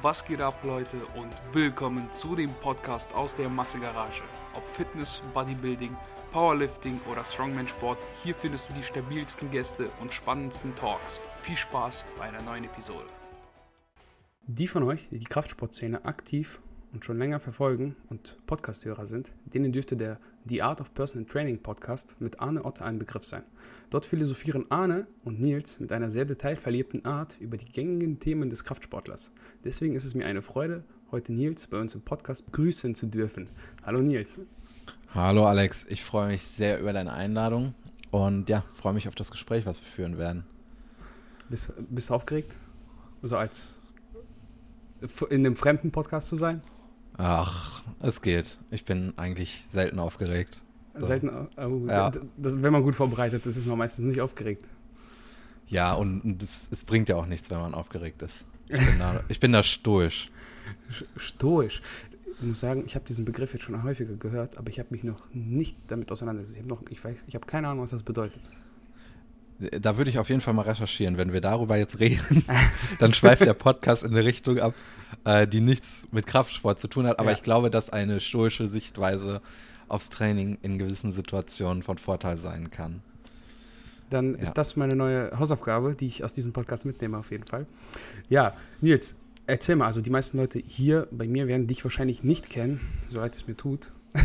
Was geht ab, Leute, und willkommen zu dem Podcast aus der Massegarage. Ob Fitness, Bodybuilding, Powerlifting oder Strongman-Sport, hier findest du die stabilsten Gäste und spannendsten Talks. Viel Spaß bei einer neuen Episode. Die von euch, die die Kraftsportszene aktiv und schon länger verfolgen und Podcasthörer sind, denen dürfte der The Art of Personal Training Podcast mit Arne Otte ein Begriff sein. Dort philosophieren Arne und Nils mit einer sehr detailverliebten Art über die gängigen Themen des Kraftsportlers. Deswegen ist es mir eine Freude, heute Nils bei uns im Podcast begrüßen zu dürfen. Hallo Nils. Hallo Alex, ich freue mich sehr über deine Einladung und ja, freue mich auf das Gespräch, was wir führen werden. Bist, bist du aufgeregt? So als in einem fremden Podcast zu sein? Ach, es geht. Ich bin eigentlich selten aufgeregt. So. Selten, oh, ja. das, wenn man gut vorbereitet ist, ist man meistens nicht aufgeregt. Ja, und es, bringt ja auch nichts, wenn man aufgeregt ist. Ich bin da, ich bin da stoisch. Stoisch. Ich muss sagen, ich habe diesen Begriff jetzt schon häufiger gehört, aber ich habe mich noch nicht damit auseinandergesetzt. Ich habe ich ich habe keine Ahnung, was das bedeutet. Da würde ich auf jeden Fall mal recherchieren. Wenn wir darüber jetzt reden, dann schweift der Podcast in eine Richtung ab, äh, die nichts mit Kraftsport zu tun hat. Aber ja. ich glaube, dass eine stoische Sichtweise aufs Training in gewissen Situationen von Vorteil sein kann. Dann ja. ist das meine neue Hausaufgabe, die ich aus diesem Podcast mitnehme, auf jeden Fall. Ja, Nils, erzähl mal, also die meisten Leute hier bei mir werden dich wahrscheinlich nicht kennen, so leid es mir tut.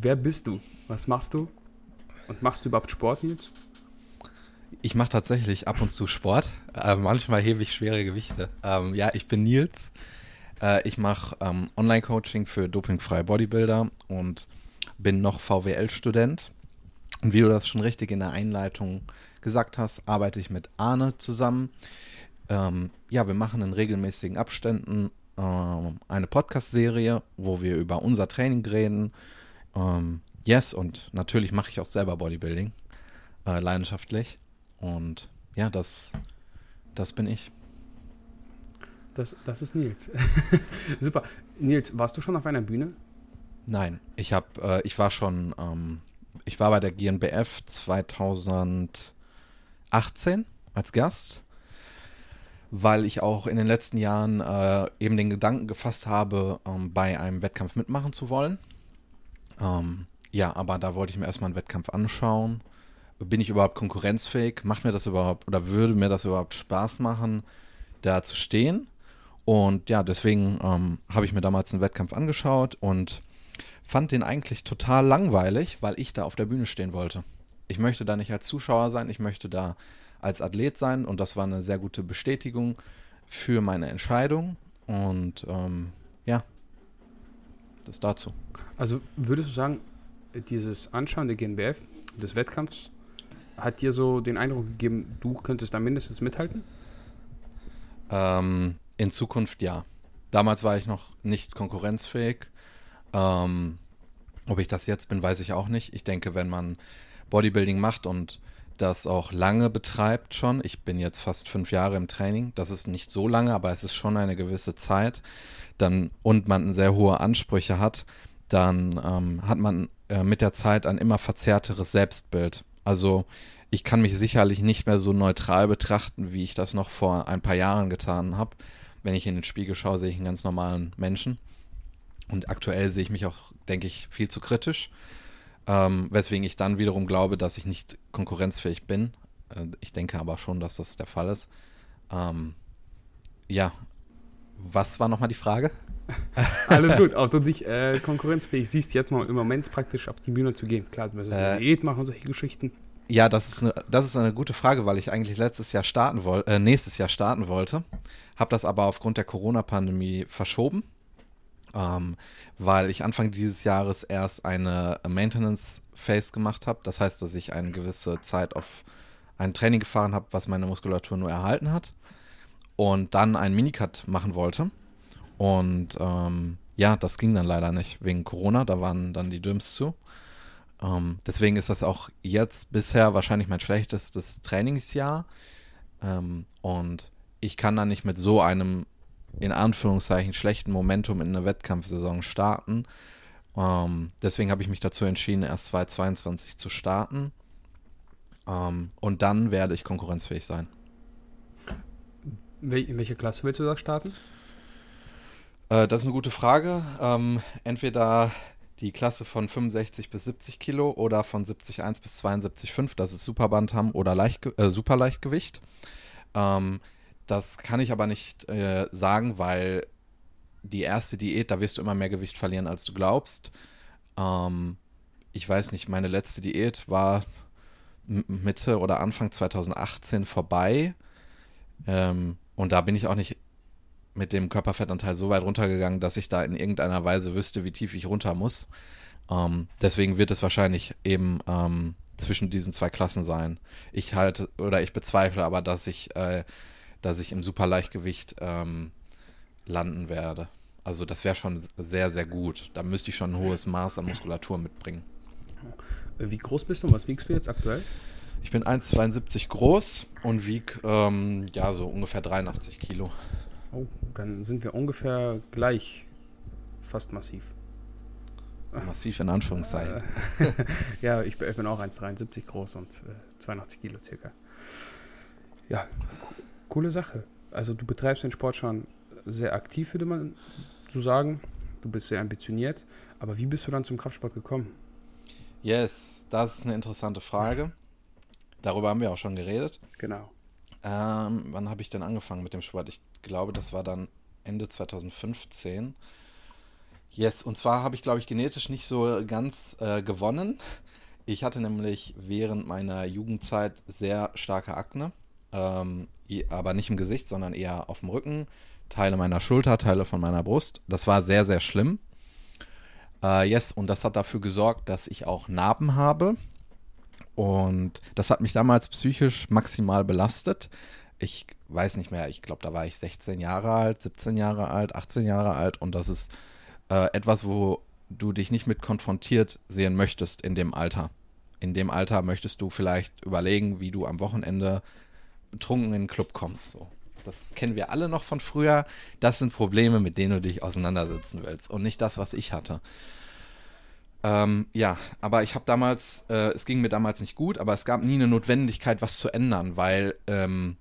Wer bist du? Was machst du? Und machst du überhaupt Sport, Nils? Ich mache tatsächlich ab und zu Sport. Äh, manchmal hebe ich schwere Gewichte. Ähm, ja, ich bin Nils. Äh, ich mache ähm, Online-Coaching für dopingfreie Bodybuilder und bin noch VWL-Student. Und wie du das schon richtig in der Einleitung gesagt hast, arbeite ich mit Arne zusammen. Ähm, ja, wir machen in regelmäßigen Abständen ähm, eine Podcast-Serie, wo wir über unser Training reden. Ähm, yes, und natürlich mache ich auch selber Bodybuilding, äh, leidenschaftlich. Und ja, das, das bin ich. Das, das ist Nils. Super. Nils, warst du schon auf einer Bühne? Nein, ich habe, äh, ich war schon, ähm, ich war bei der GNBF 2018 als Gast, weil ich auch in den letzten Jahren äh, eben den Gedanken gefasst habe, ähm, bei einem Wettkampf mitmachen zu wollen. Ähm, ja, aber da wollte ich mir erstmal einen Wettkampf anschauen bin ich überhaupt konkurrenzfähig? Macht mir das überhaupt oder würde mir das überhaupt Spaß machen, da zu stehen? Und ja, deswegen ähm, habe ich mir damals einen Wettkampf angeschaut und fand den eigentlich total langweilig, weil ich da auf der Bühne stehen wollte. Ich möchte da nicht als Zuschauer sein, ich möchte da als Athlet sein und das war eine sehr gute Bestätigung für meine Entscheidung. Und ähm, ja, das dazu. Also würdest du sagen, dieses Anschauen der GNBF, des Wettkampfs, hat dir so den Eindruck gegeben, du könntest da mindestens mithalten? Ähm, in Zukunft ja. Damals war ich noch nicht konkurrenzfähig. Ähm, ob ich das jetzt bin, weiß ich auch nicht. Ich denke, wenn man Bodybuilding macht und das auch lange betreibt schon, ich bin jetzt fast fünf Jahre im Training, das ist nicht so lange, aber es ist schon eine gewisse Zeit, dann und man sehr hohe Ansprüche hat, dann ähm, hat man äh, mit der Zeit ein immer verzerrteres Selbstbild. Also ich kann mich sicherlich nicht mehr so neutral betrachten, wie ich das noch vor ein paar Jahren getan habe. Wenn ich in den Spiegel schaue, sehe ich einen ganz normalen Menschen. Und aktuell sehe ich mich auch, denke ich, viel zu kritisch. Ähm, weswegen ich dann wiederum glaube, dass ich nicht konkurrenzfähig bin. Äh, ich denke aber schon, dass das der Fall ist. Ähm, ja, was war nochmal die Frage? Alles gut, ob du dich äh, konkurrenzfähig siehst, jetzt mal im Moment praktisch auf die Bühne zu gehen. Klar, du müsstest äh, Diät machen und solche Geschichten. Ja, das ist, eine, das ist eine gute Frage, weil ich eigentlich letztes Jahr starten wollte, äh, nächstes Jahr starten wollte, habe das aber aufgrund der Corona-Pandemie verschoben, ähm, weil ich Anfang dieses Jahres erst eine Maintenance Phase gemacht habe. Das heißt, dass ich eine gewisse Zeit auf ein Training gefahren habe, was meine Muskulatur nur erhalten hat und dann einen Minicut machen wollte. Und ähm, ja, das ging dann leider nicht wegen Corona. Da waren dann die Gyms zu. Ähm, deswegen ist das auch jetzt bisher wahrscheinlich mein schlechtestes Trainingsjahr. Ähm, und ich kann dann nicht mit so einem in Anführungszeichen schlechten Momentum in eine Wettkampfsaison starten. Ähm, deswegen habe ich mich dazu entschieden, erst 2022 zu starten. Ähm, und dann werde ich konkurrenzfähig sein. In welche Klasse willst du da starten? Äh, das ist eine gute Frage. Ähm, entweder die Klasse von 65 bis 70 Kilo oder von 70,1 bis 72,5, das ist Superbantam oder Leicht, äh, Superleichtgewicht. Ähm, das kann ich aber nicht äh, sagen, weil die erste Diät, da wirst du immer mehr Gewicht verlieren, als du glaubst. Ähm, ich weiß nicht, meine letzte Diät war Mitte oder Anfang 2018 vorbei. Ähm, und da bin ich auch nicht mit dem Körperfettanteil so weit runtergegangen, dass ich da in irgendeiner Weise wüsste, wie tief ich runter muss. Ähm, deswegen wird es wahrscheinlich eben ähm, zwischen diesen zwei Klassen sein. Ich halte oder ich bezweifle aber, dass ich, äh, dass ich im Superleichtgewicht ähm, landen werde. Also das wäre schon sehr, sehr gut. Da müsste ich schon ein hohes Maß an Muskulatur mitbringen. Wie groß bist du und was wiegst du jetzt aktuell? Ich bin 1,72 groß und wiege ähm, ja so ungefähr 83 Kilo. Oh, dann sind wir ungefähr gleich, fast massiv. Massiv in Anführungszeichen. ja, ich bin auch 1,73 groß und äh, 82 Kilo circa. Ja, coole Sache. Also du betreibst den Sport schon sehr aktiv, würde man so sagen. Du bist sehr ambitioniert. Aber wie bist du dann zum Kraftsport gekommen? Yes, das ist eine interessante Frage. Darüber haben wir auch schon geredet. Genau. Ähm, wann habe ich denn angefangen mit dem Sport? Ich glaube, das war dann Ende 2015. Yes, und zwar habe ich, glaube ich, genetisch nicht so ganz äh, gewonnen. Ich hatte nämlich während meiner Jugendzeit sehr starke Akne. Ähm, aber nicht im Gesicht, sondern eher auf dem Rücken. Teile meiner Schulter, Teile von meiner Brust. Das war sehr, sehr schlimm. Äh, yes, und das hat dafür gesorgt, dass ich auch Narben habe. Und das hat mich damals psychisch maximal belastet. Ich weiß nicht mehr, ich glaube, da war ich 16 Jahre alt, 17 Jahre alt, 18 Jahre alt. Und das ist äh, etwas, wo du dich nicht mit konfrontiert sehen möchtest in dem Alter. In dem Alter möchtest du vielleicht überlegen, wie du am Wochenende betrunken in den Club kommst. So. Das kennen wir alle noch von früher. Das sind Probleme, mit denen du dich auseinandersetzen willst und nicht das, was ich hatte. Ähm, ja, aber ich habe damals, äh, es ging mir damals nicht gut, aber es gab nie eine Notwendigkeit, was zu ändern, weil, ähm,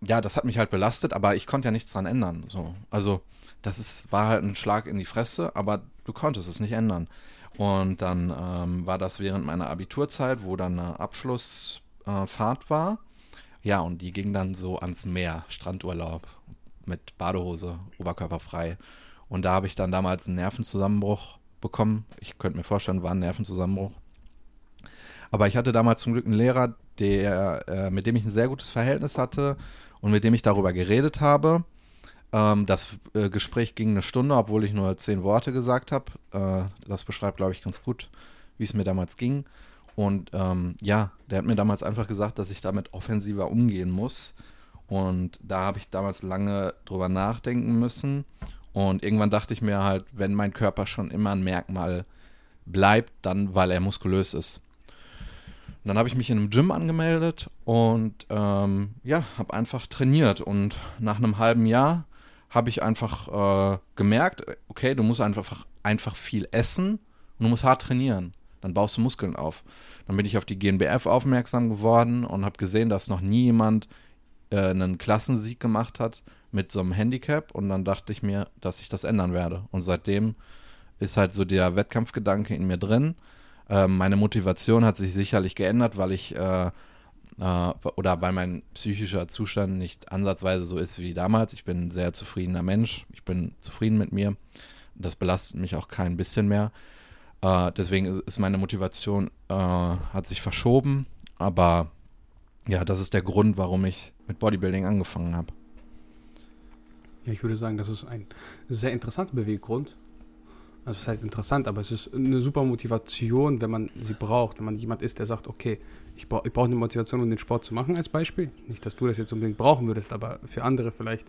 ja, das hat mich halt belastet, aber ich konnte ja nichts dran ändern. So. Also, das ist, war halt ein Schlag in die Fresse, aber du konntest es nicht ändern. Und dann ähm, war das während meiner Abiturzeit, wo dann eine Abschlussfahrt äh, war. Ja, und die ging dann so ans Meer, Strandurlaub mit Badehose, oberkörperfrei. Und da habe ich dann damals einen Nervenzusammenbruch bekommen. Ich könnte mir vorstellen, war ein Nervenzusammenbruch. Aber ich hatte damals zum Glück einen Lehrer, der, äh, mit dem ich ein sehr gutes Verhältnis hatte und mit dem ich darüber geredet habe. Ähm, das äh, Gespräch ging eine Stunde, obwohl ich nur zehn Worte gesagt habe. Äh, das beschreibt, glaube ich, ganz gut, wie es mir damals ging. Und ähm, ja, der hat mir damals einfach gesagt, dass ich damit offensiver umgehen muss. Und da habe ich damals lange drüber nachdenken müssen. Und irgendwann dachte ich mir halt, wenn mein Körper schon immer ein Merkmal bleibt, dann weil er muskulös ist. Und dann habe ich mich in einem Gym angemeldet und ähm, ja, habe einfach trainiert. Und nach einem halben Jahr habe ich einfach äh, gemerkt, okay, du musst einfach, einfach viel essen und du musst hart trainieren. Dann baust du Muskeln auf. Dann bin ich auf die GNBF aufmerksam geworden und habe gesehen, dass noch nie jemand äh, einen Klassensieg gemacht hat mit so einem Handicap. Und dann dachte ich mir, dass ich das ändern werde. Und seitdem ist halt so der Wettkampfgedanke in mir drin. Äh, meine Motivation hat sich sicherlich geändert, weil ich äh, äh, oder weil mein psychischer Zustand nicht ansatzweise so ist wie damals. Ich bin ein sehr zufriedener Mensch. Ich bin zufrieden mit mir. Das belastet mich auch kein bisschen mehr. Äh, deswegen ist meine Motivation, äh, hat sich verschoben. Aber ja, das ist der Grund, warum ich mit Bodybuilding angefangen habe. Ja, ich würde sagen, das ist ein sehr interessanter Beweggrund. Also das heißt interessant, aber es ist eine super Motivation, wenn man sie braucht. Wenn man jemand ist, der sagt, okay, ich, brauche ich brauche eine Motivation, um den Sport zu machen, als Beispiel. Nicht, dass du das jetzt unbedingt brauchen würdest, aber für andere vielleicht.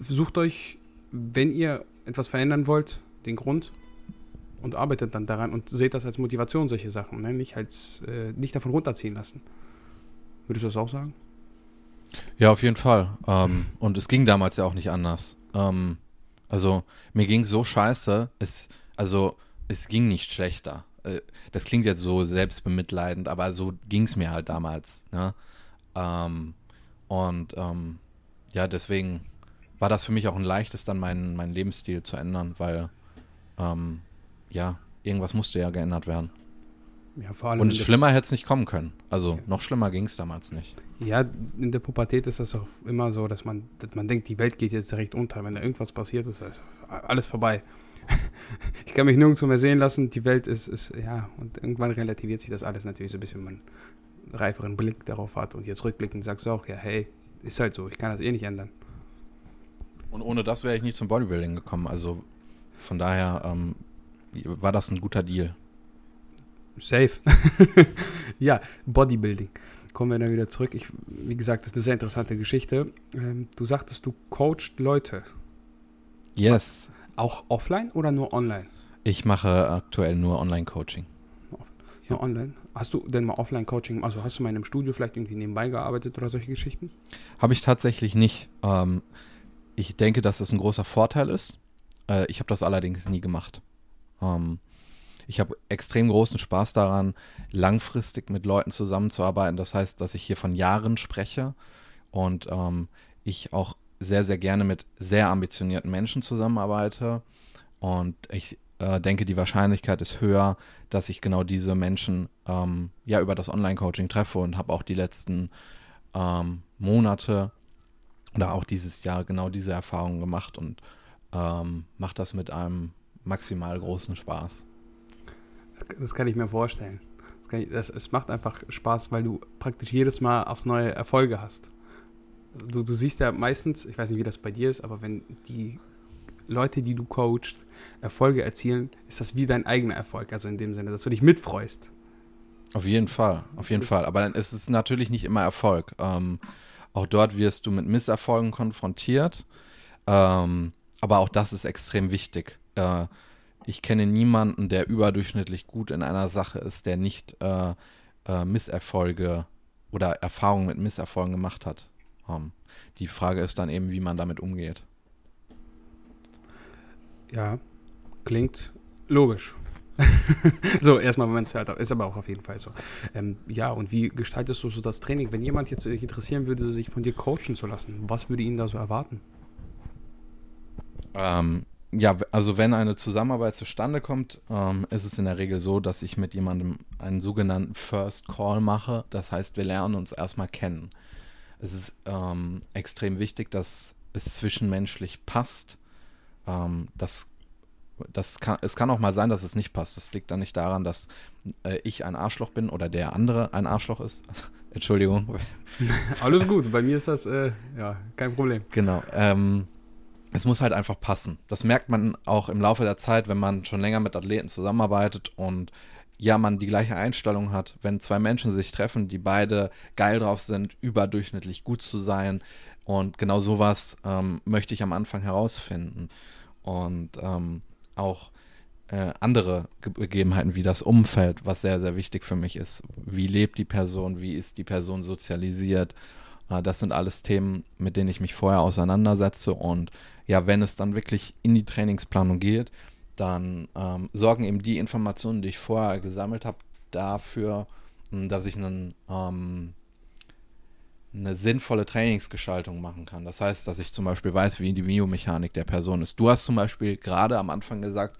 Sucht euch, wenn ihr etwas verändern wollt, den Grund und arbeitet dann daran und seht das als Motivation, solche Sachen. Ne? Nicht, als, äh, nicht davon runterziehen lassen. Würdest du das auch sagen? Ja, auf jeden Fall. Ähm, und es ging damals ja auch nicht anders. Ähm, also mir ging so scheiße. Es, also es ging nicht schlechter. Äh, das klingt jetzt so selbstbemitleidend, aber so ging es mir halt damals. Ne? Ähm, und ähm, ja, deswegen war das für mich auch ein leichtes, dann meinen, meinen Lebensstil zu ändern, weil ähm, ja, irgendwas musste ja geändert werden. Ja, vor allem Und schlimmer hätte es nicht kommen können. Also ja. noch schlimmer ging es damals nicht. Ja, in der Pubertät ist das auch immer so, dass man, dass man denkt, die Welt geht jetzt direkt unter. Wenn da irgendwas passiert ist, ist alles vorbei. ich kann mich nirgendwo mehr sehen lassen. Die Welt ist, ist, ja, und irgendwann relativiert sich das alles natürlich so ein bisschen, wenn man einen reiferen Blick darauf hat. Und jetzt rückblickend sagst du auch, ja, hey, ist halt so, ich kann das eh nicht ändern. Und ohne das wäre ich nie zum Bodybuilding gekommen. Also von daher ähm, war das ein guter Deal. Safe. ja, Bodybuilding. Kommen wir dann wieder zurück. Ich, wie gesagt, das ist eine sehr interessante Geschichte. Ähm, du sagtest, du coachst Leute. Yes. Auch offline oder nur online? Ich mache aktuell nur Online-Coaching. Ja. online? Hast du denn mal Offline-Coaching, also hast du mal in einem Studio vielleicht irgendwie nebenbei gearbeitet oder solche Geschichten? Habe ich tatsächlich nicht. Ähm, ich denke, dass das ein großer Vorteil ist. Äh, ich habe das allerdings nie gemacht. Ich habe extrem großen Spaß daran, langfristig mit Leuten zusammenzuarbeiten. Das heißt, dass ich hier von Jahren spreche und ähm, ich auch sehr, sehr gerne mit sehr ambitionierten Menschen zusammenarbeite. Und ich äh, denke, die Wahrscheinlichkeit ist höher, dass ich genau diese Menschen ähm, ja über das Online-Coaching treffe und habe auch die letzten ähm, Monate oder auch dieses Jahr genau diese Erfahrungen gemacht und ähm, mache das mit einem maximal großen Spaß. Das kann ich mir vorstellen. Das ich, das, es macht einfach Spaß, weil du praktisch jedes Mal aufs neue Erfolge hast. Du, du siehst ja meistens, ich weiß nicht, wie das bei dir ist, aber wenn die Leute, die du coachst, Erfolge erzielen, ist das wie dein eigener Erfolg. Also in dem Sinne, dass du dich mitfreust. Auf jeden Fall, auf jeden das Fall. Aber es ist natürlich nicht immer Erfolg. Ähm, auch dort wirst du mit Misserfolgen konfrontiert. Ähm, aber auch das ist extrem wichtig. Äh, ich kenne niemanden, der überdurchschnittlich gut in einer Sache ist, der nicht äh, äh, Misserfolge oder Erfahrungen mit Misserfolgen gemacht hat. Ähm, die Frage ist dann eben, wie man damit umgeht. Ja, klingt logisch. so, erstmal, wenn man es hört, ist aber auch auf jeden Fall so. Ähm, ja, und wie gestaltest du so das Training? Wenn jemand jetzt sich interessieren würde, sich von dir coachen zu lassen, was würde ihn da so erwarten? Ähm, ja, also wenn eine Zusammenarbeit zustande kommt, ähm, ist es in der Regel so, dass ich mit jemandem einen sogenannten First Call mache. Das heißt, wir lernen uns erstmal kennen. Es ist ähm, extrem wichtig, dass es zwischenmenschlich passt. Ähm, das, das kann, es kann auch mal sein, dass es nicht passt. Das liegt dann nicht daran, dass äh, ich ein Arschloch bin oder der andere ein Arschloch ist. Entschuldigung. Alles gut, bei mir ist das äh, ja kein Problem. Genau. Ähm, es muss halt einfach passen. Das merkt man auch im Laufe der Zeit, wenn man schon länger mit Athleten zusammenarbeitet und ja, man die gleiche Einstellung hat. Wenn zwei Menschen sich treffen, die beide geil drauf sind, überdurchschnittlich gut zu sein. Und genau sowas ähm, möchte ich am Anfang herausfinden. Und ähm, auch äh, andere Gegebenheiten wie das Umfeld, was sehr, sehr wichtig für mich ist. Wie lebt die Person? Wie ist die Person sozialisiert? Äh, das sind alles Themen, mit denen ich mich vorher auseinandersetze und ja, wenn es dann wirklich in die Trainingsplanung geht, dann ähm, sorgen eben die Informationen, die ich vorher gesammelt habe, dafür, hm, dass ich einen, ähm, eine sinnvolle Trainingsgestaltung machen kann. Das heißt, dass ich zum Beispiel weiß, wie die Biomechanik der Person ist. Du hast zum Beispiel gerade am Anfang gesagt,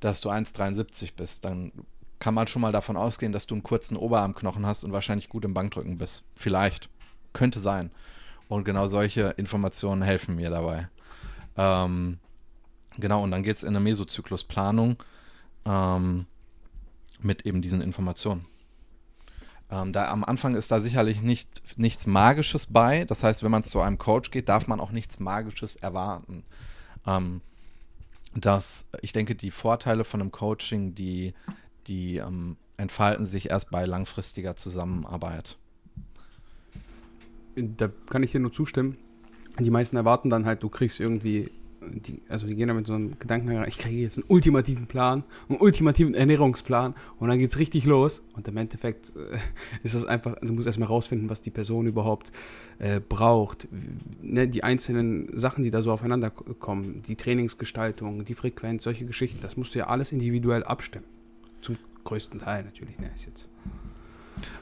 dass du 1,73 bist. Dann kann man schon mal davon ausgehen, dass du einen kurzen Oberarmknochen hast und wahrscheinlich gut im Bankdrücken bist. Vielleicht. Könnte sein. Und genau solche Informationen helfen mir dabei. Ähm, genau, und dann geht es in eine Mesozyklusplanung ähm, mit eben diesen Informationen. Ähm, da am Anfang ist da sicherlich nicht, nichts Magisches bei. Das heißt, wenn man zu einem Coach geht, darf man auch nichts Magisches erwarten. Ähm, das, ich denke, die Vorteile von einem Coaching, die, die ähm, entfalten sich erst bei langfristiger Zusammenarbeit. Da kann ich dir nur zustimmen. Die meisten erwarten dann halt, du kriegst irgendwie, die, also die gehen da mit so einem Gedanken rein, ich kriege jetzt einen ultimativen Plan, einen ultimativen Ernährungsplan und dann geht's richtig los. Und im Endeffekt äh, ist das einfach, du musst erstmal rausfinden, was die Person überhaupt äh, braucht. Ne, die einzelnen Sachen, die da so aufeinander kommen, die Trainingsgestaltung, die Frequenz, solche Geschichten, das musst du ja alles individuell abstimmen. Zum größten Teil natürlich, ne, ist jetzt.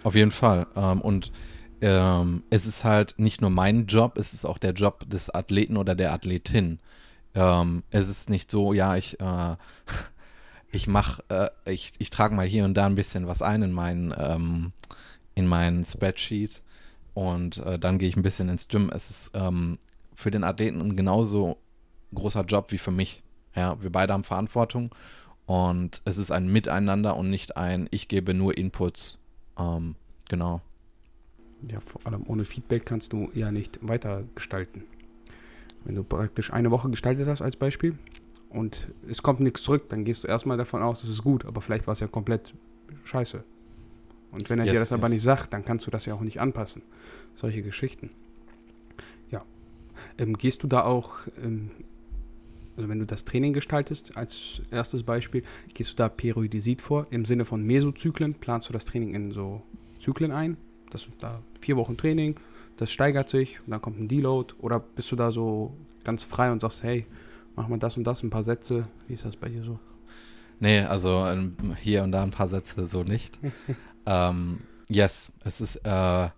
Auf jeden Fall. Ähm, und ähm, es ist halt nicht nur mein Job, es ist auch der Job des Athleten oder der Athletin. Ähm, es ist nicht so, ja, ich, äh, ich mach, äh, ich, ich trage mal hier und da ein bisschen was ein in meinen, ähm, in meinen Spreadsheet und äh, dann gehe ich ein bisschen ins Gym. Es ist ähm, für den Athleten ein genauso großer Job wie für mich. Ja, wir beide haben Verantwortung und es ist ein Miteinander und nicht ein, ich gebe nur Inputs. Ähm, genau. Ja, vor allem ohne Feedback kannst du ja nicht weiter gestalten. Wenn du praktisch eine Woche gestaltet hast als Beispiel und es kommt nichts zurück, dann gehst du erstmal davon aus, es ist gut, aber vielleicht war es ja komplett scheiße. Und wenn er yes, dir das yes. aber nicht sagt, dann kannst du das ja auch nicht anpassen. Solche Geschichten. Ja. Ähm, gehst du da auch, ähm, also wenn du das Training gestaltest, als erstes Beispiel, gehst du da Periodisit vor, im Sinne von Mesozyklen? Planst du das Training in so Zyklen ein? Das sind da vier Wochen Training, das steigert sich und dann kommt ein Deload? Oder bist du da so ganz frei und sagst, hey, mach mal das und das, ein paar Sätze? Wie ist das bei dir so? Nee, also ähm, hier und da ein paar Sätze so nicht. ähm, yes, es ist äh,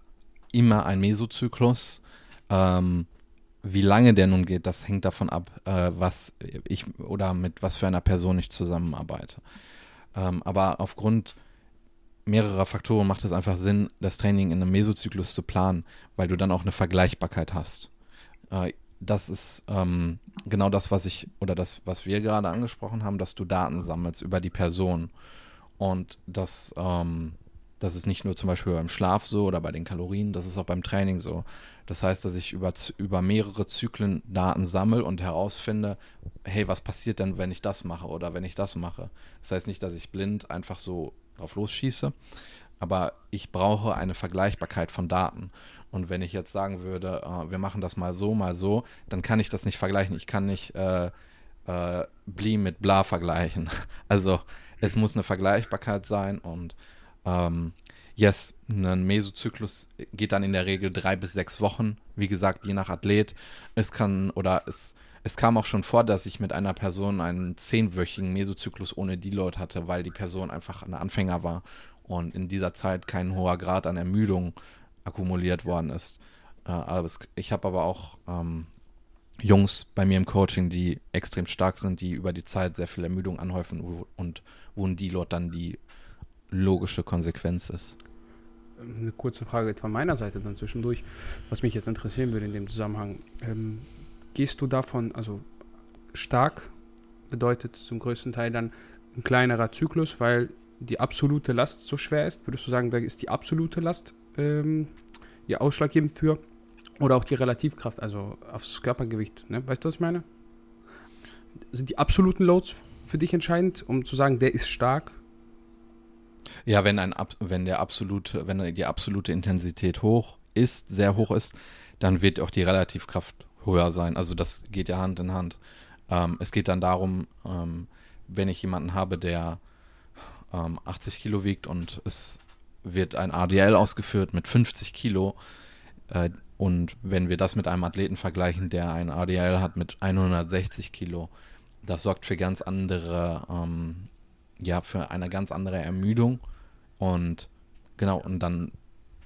immer ein Mesozyklus. Ähm, wie lange der nun geht, das hängt davon ab, äh, was ich oder mit was für einer Person ich zusammenarbeite. Ähm, aber aufgrund mehrerer Faktoren macht es einfach Sinn, das Training in einem Mesozyklus zu planen, weil du dann auch eine Vergleichbarkeit hast. Äh, das ist ähm, genau das, was ich oder das, was wir gerade angesprochen haben, dass du Daten sammelst über die Person. Und das, ähm, das ist nicht nur zum Beispiel beim Schlaf so oder bei den Kalorien, das ist auch beim Training so. Das heißt, dass ich über, über mehrere Zyklen Daten sammle und herausfinde, hey, was passiert denn, wenn ich das mache oder wenn ich das mache? Das heißt nicht, dass ich blind einfach so drauf losschieße, aber ich brauche eine Vergleichbarkeit von Daten. Und wenn ich jetzt sagen würde, äh, wir machen das mal so, mal so, dann kann ich das nicht vergleichen. Ich kann nicht äh, äh, Bli mit Bla vergleichen. Also es muss eine Vergleichbarkeit sein und ähm, yes, ein Mesozyklus geht dann in der Regel drei bis sechs Wochen. Wie gesagt, je nach Athlet. Es kann oder es, es kam auch schon vor, dass ich mit einer Person einen zehnwöchigen Mesozyklus ohne Deload hatte, weil die Person einfach ein Anfänger war und in dieser Zeit kein hoher Grad an Ermüdung akkumuliert worden ist. Äh, aber es, ich habe aber auch ähm, Jungs bei mir im Coaching, die extrem stark sind, die über die Zeit sehr viel Ermüdung anhäufen und wo ein Deload dann die logische Konsequenz ist. Eine kurze Frage von meiner Seite dann zwischendurch, was mich jetzt interessieren würde in dem Zusammenhang. Ähm, gehst du davon, also stark bedeutet zum größten Teil dann ein kleinerer Zyklus, weil die absolute Last so schwer ist? Würdest du sagen, da ist die absolute Last ähm, ja ausschlaggebend für? Oder auch die Relativkraft, also aufs Körpergewicht. Ne? Weißt du, was ich meine? Sind die absoluten Loads für dich entscheidend, um zu sagen, der ist stark? Ja, wenn ein wenn der absolute, wenn die absolute Intensität hoch ist, sehr hoch ist, dann wird auch die Relativkraft höher sein. Also das geht ja Hand in Hand. Ähm, es geht dann darum, ähm, wenn ich jemanden habe, der ähm, 80 Kilo wiegt und es wird ein ADL ausgeführt mit 50 Kilo. Äh, und wenn wir das mit einem Athleten vergleichen, der ein ADL hat mit 160 Kilo, das sorgt für ganz andere, ähm, ja, für eine ganz andere Ermüdung. Und genau, und dann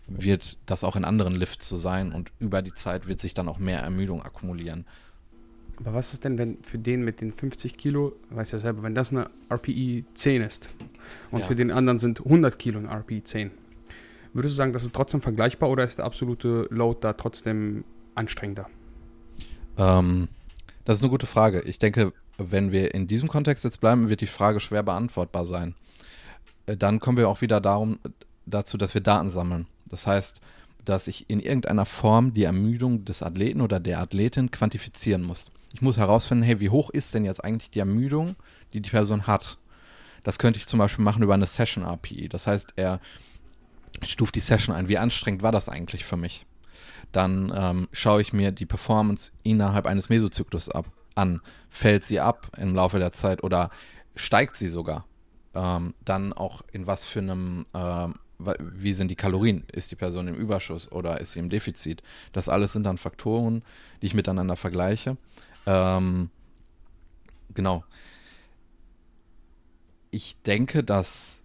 wird das auch in anderen Lifts so sein und über die Zeit wird sich dann auch mehr Ermüdung akkumulieren. Aber was ist denn, wenn für den mit den 50 Kilo, weiß ja selber, wenn das eine RPI 10 ist und ja. für den anderen sind 100 Kilo ein RPI 10, würdest du sagen, das ist trotzdem vergleichbar oder ist der absolute Load da trotzdem anstrengender? Ähm, das ist eine gute Frage. Ich denke, wenn wir in diesem Kontext jetzt bleiben, wird die Frage schwer beantwortbar sein. Äh, dann kommen wir auch wieder darum, dazu, dass wir Daten sammeln. Das heißt, dass ich in irgendeiner Form die Ermüdung des Athleten oder der Athletin quantifizieren muss. Ich muss herausfinden, hey, wie hoch ist denn jetzt eigentlich die Ermüdung, die die Person hat? Das könnte ich zum Beispiel machen über eine Session API. Das heißt, er stuft die Session ein. Wie anstrengend war das eigentlich für mich? Dann ähm, schaue ich mir die Performance innerhalb eines Mesozyklus ab, an. Fällt sie ab im Laufe der Zeit oder steigt sie sogar? Ähm, dann auch in was für einem ähm, wie sind die Kalorien? Ist die Person im Überschuss oder ist sie im Defizit? Das alles sind dann Faktoren, die ich miteinander vergleiche. Ähm, genau. Ich denke, dass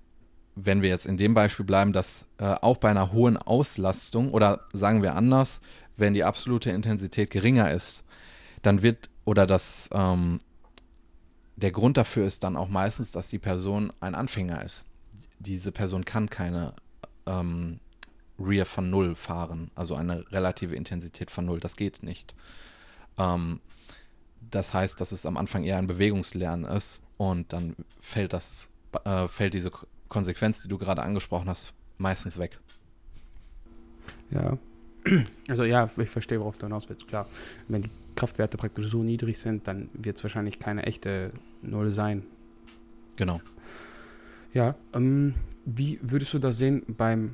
wenn wir jetzt in dem Beispiel bleiben, dass äh, auch bei einer hohen Auslastung oder sagen wir anders, wenn die absolute Intensität geringer ist, dann wird oder das ähm, der Grund dafür ist dann auch meistens, dass die Person ein Anfänger ist. Diese Person kann keine ähm, Rear von Null fahren, also eine relative Intensität von Null. Das geht nicht. Ähm, das heißt, dass es am Anfang eher ein Bewegungslernen ist und dann fällt das, äh, fällt diese Konsequenz, die du gerade angesprochen hast, meistens weg. Ja. Also ja, ich verstehe, worauf du hinaus willst, klar. Wenn die Kraftwerte praktisch so niedrig sind, dann wird es wahrscheinlich keine echte Null sein. Genau. Ja, ähm, wie würdest du das sehen beim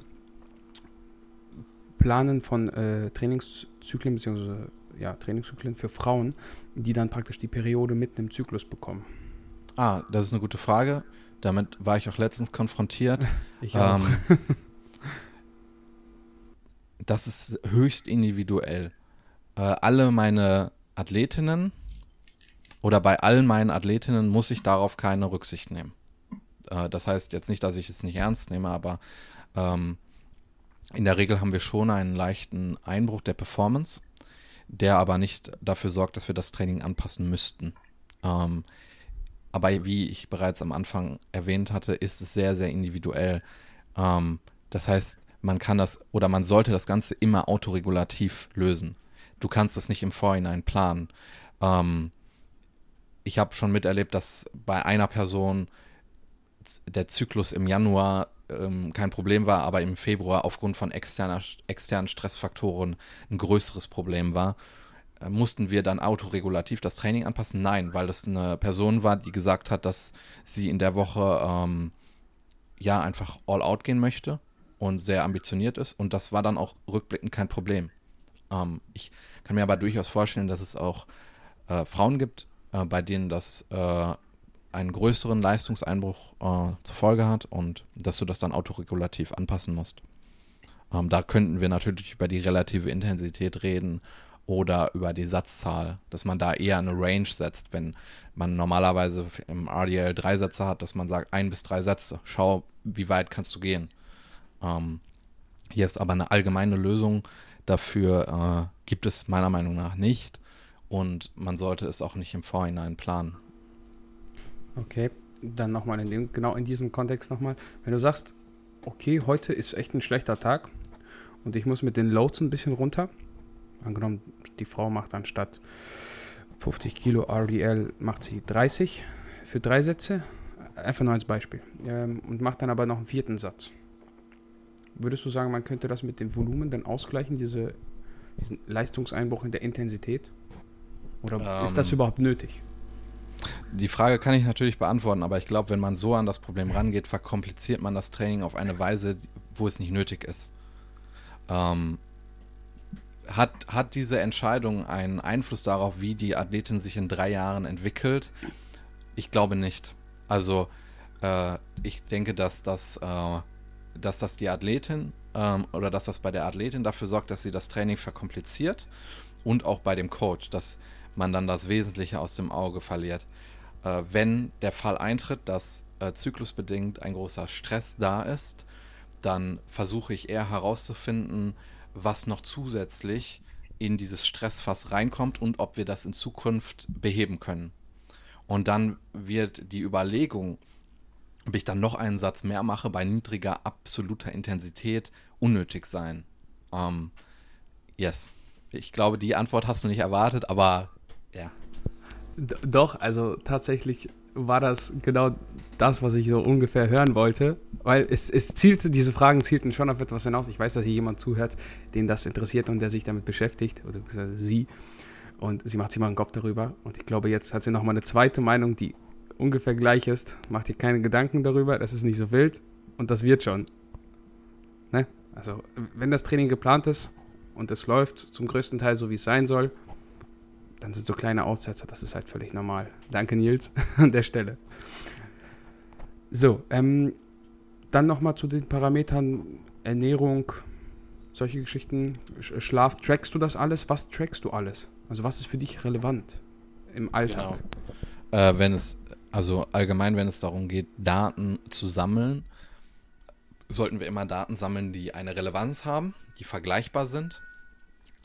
Planen von äh, Trainingszyklen, beziehungsweise ja, Trainingszyklen für Frauen, die dann praktisch die Periode mitten im Zyklus bekommen? Ah, das ist eine gute Frage. Damit war ich auch letztens konfrontiert. Ich auch. Ähm, das ist höchst individuell. Äh, alle meine Athletinnen oder bei allen meinen Athletinnen muss ich darauf keine Rücksicht nehmen. Äh, das heißt jetzt nicht, dass ich es nicht ernst nehme, aber ähm, in der Regel haben wir schon einen leichten Einbruch der Performance, der aber nicht dafür sorgt, dass wir das Training anpassen müssten. Ähm, aber wie ich bereits am Anfang erwähnt hatte, ist es sehr, sehr individuell. Ähm, das heißt, man kann das oder man sollte das Ganze immer autoregulativ lösen. Du kannst das nicht im Vorhinein planen. Ähm, ich habe schon miterlebt, dass bei einer Person der Zyklus im Januar ähm, kein Problem war, aber im Februar aufgrund von externer, externen Stressfaktoren ein größeres Problem war. Äh, mussten wir dann autoregulativ das Training anpassen? Nein, weil das eine Person war, die gesagt hat, dass sie in der Woche ähm, ja einfach all out gehen möchte und sehr ambitioniert ist. Und das war dann auch rückblickend kein Problem. Ähm, ich kann mir aber durchaus vorstellen, dass es auch äh, Frauen gibt, äh, bei denen das äh, einen größeren Leistungseinbruch äh, zur Folge hat und dass du das dann autoregulativ anpassen musst. Ähm, da könnten wir natürlich über die relative Intensität reden oder über die Satzzahl, dass man da eher eine Range setzt, wenn man normalerweise im RDL drei Sätze hat, dass man sagt ein bis drei Sätze. Schau, wie weit kannst du gehen. Ähm, hier ist aber eine allgemeine Lösung dafür, äh, gibt es meiner Meinung nach nicht und man sollte es auch nicht im Vorhinein planen. Okay, dann nochmal in dem, genau in diesem Kontext nochmal. Wenn du sagst, okay, heute ist echt ein schlechter Tag und ich muss mit den Loads ein bisschen runter, Angenommen, die Frau macht anstatt 50 Kilo RDL, macht sie 30 für drei Sätze. Einfach nur als Beispiel. Ähm, und macht dann aber noch einen vierten Satz. Würdest du sagen, man könnte das mit dem Volumen dann ausgleichen, diese, diesen Leistungseinbruch in der Intensität? Oder ähm, ist das ähm. überhaupt nötig? Die Frage kann ich natürlich beantworten, aber ich glaube, wenn man so an das Problem rangeht, verkompliziert man das Training auf eine Weise, wo es nicht nötig ist. Ähm, hat, hat diese Entscheidung einen Einfluss darauf, wie die Athletin sich in drei Jahren entwickelt? Ich glaube nicht. Also äh, ich denke, dass das, äh, dass das die Athletin ähm, oder dass das bei der Athletin dafür sorgt, dass sie das Training verkompliziert und auch bei dem Coach, dass man dann das Wesentliche aus dem Auge verliert. Äh, wenn der Fall eintritt, dass äh, zyklusbedingt ein großer Stress da ist, dann versuche ich eher herauszufinden, was noch zusätzlich in dieses Stressfass reinkommt und ob wir das in Zukunft beheben können. Und dann wird die Überlegung, ob ich dann noch einen Satz mehr mache bei niedriger absoluter Intensität, unnötig sein. Ähm, yes. Ich glaube, die Antwort hast du nicht erwartet, aber ja. Doch, also tatsächlich war das genau das, was ich so ungefähr hören wollte. Weil es, es zielte, diese Fragen zielten schon auf etwas hinaus. Ich weiß, dass hier jemand zuhört, den das interessiert und der sich damit beschäftigt, oder sie. Und sie macht sich mal einen Kopf darüber. Und ich glaube, jetzt hat sie nochmal eine zweite Meinung, die ungefähr gleich ist. Macht ihr keine Gedanken darüber, das ist nicht so wild und das wird schon. Ne? Also, wenn das Training geplant ist und es läuft zum größten Teil so, wie es sein soll, dann sind so kleine Aussetzer, das ist halt völlig normal. Danke, Nils, an der Stelle. So, ähm, dann nochmal zu den Parametern Ernährung, solche Geschichten. Schlaf, trackst du das alles? Was trackst du alles? Also was ist für dich relevant im Alltag? Genau. Äh, wenn es, also allgemein, wenn es darum geht, Daten zu sammeln, sollten wir immer Daten sammeln, die eine Relevanz haben, die vergleichbar sind,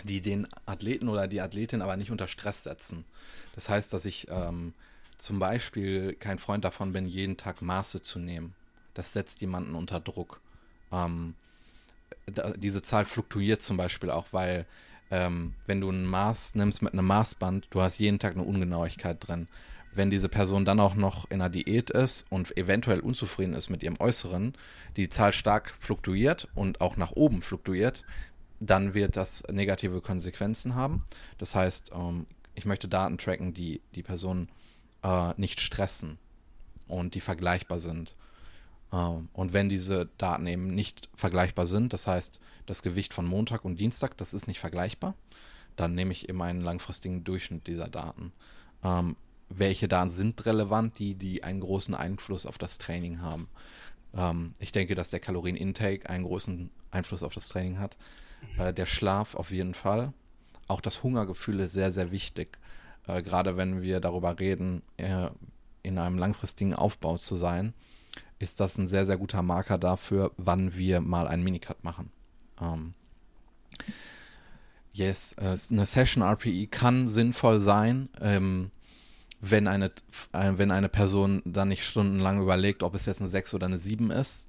die den Athleten oder die Athletin aber nicht unter Stress setzen. Das heißt, dass ich ähm, zum Beispiel kein Freund davon bin, jeden Tag Maße zu nehmen. Das setzt jemanden unter Druck. Ähm, da, diese Zahl fluktuiert zum Beispiel auch, weil ähm, wenn du ein Maß nimmst mit einem Maßband, du hast jeden Tag eine Ungenauigkeit drin. Wenn diese Person dann auch noch in einer Diät ist und eventuell unzufrieden ist mit ihrem Äußeren, die Zahl stark fluktuiert und auch nach oben fluktuiert, dann wird das negative Konsequenzen haben. Das heißt, ähm, ich möchte Daten tracken, die die Person äh, nicht stressen und die vergleichbar sind. Ähm, und wenn diese Daten eben nicht vergleichbar sind, das heißt, das Gewicht von Montag und Dienstag, das ist nicht vergleichbar, dann nehme ich immer einen langfristigen Durchschnitt dieser Daten. Ähm, welche Daten sind relevant, die, die einen großen Einfluss auf das Training haben? Ähm, ich denke, dass der Kalorienintake einen großen Einfluss auf das Training hat. Äh, der Schlaf auf jeden Fall. Auch das Hungergefühl ist sehr, sehr wichtig. Äh, gerade wenn wir darüber reden, äh, in einem langfristigen Aufbau zu sein, ist das ein sehr, sehr guter Marker dafür, wann wir mal einen Minicut machen. Ähm, yes, äh, eine Session RPE kann sinnvoll sein, ähm, wenn, eine, äh, wenn eine Person dann nicht stundenlang überlegt, ob es jetzt eine 6 oder eine 7 ist.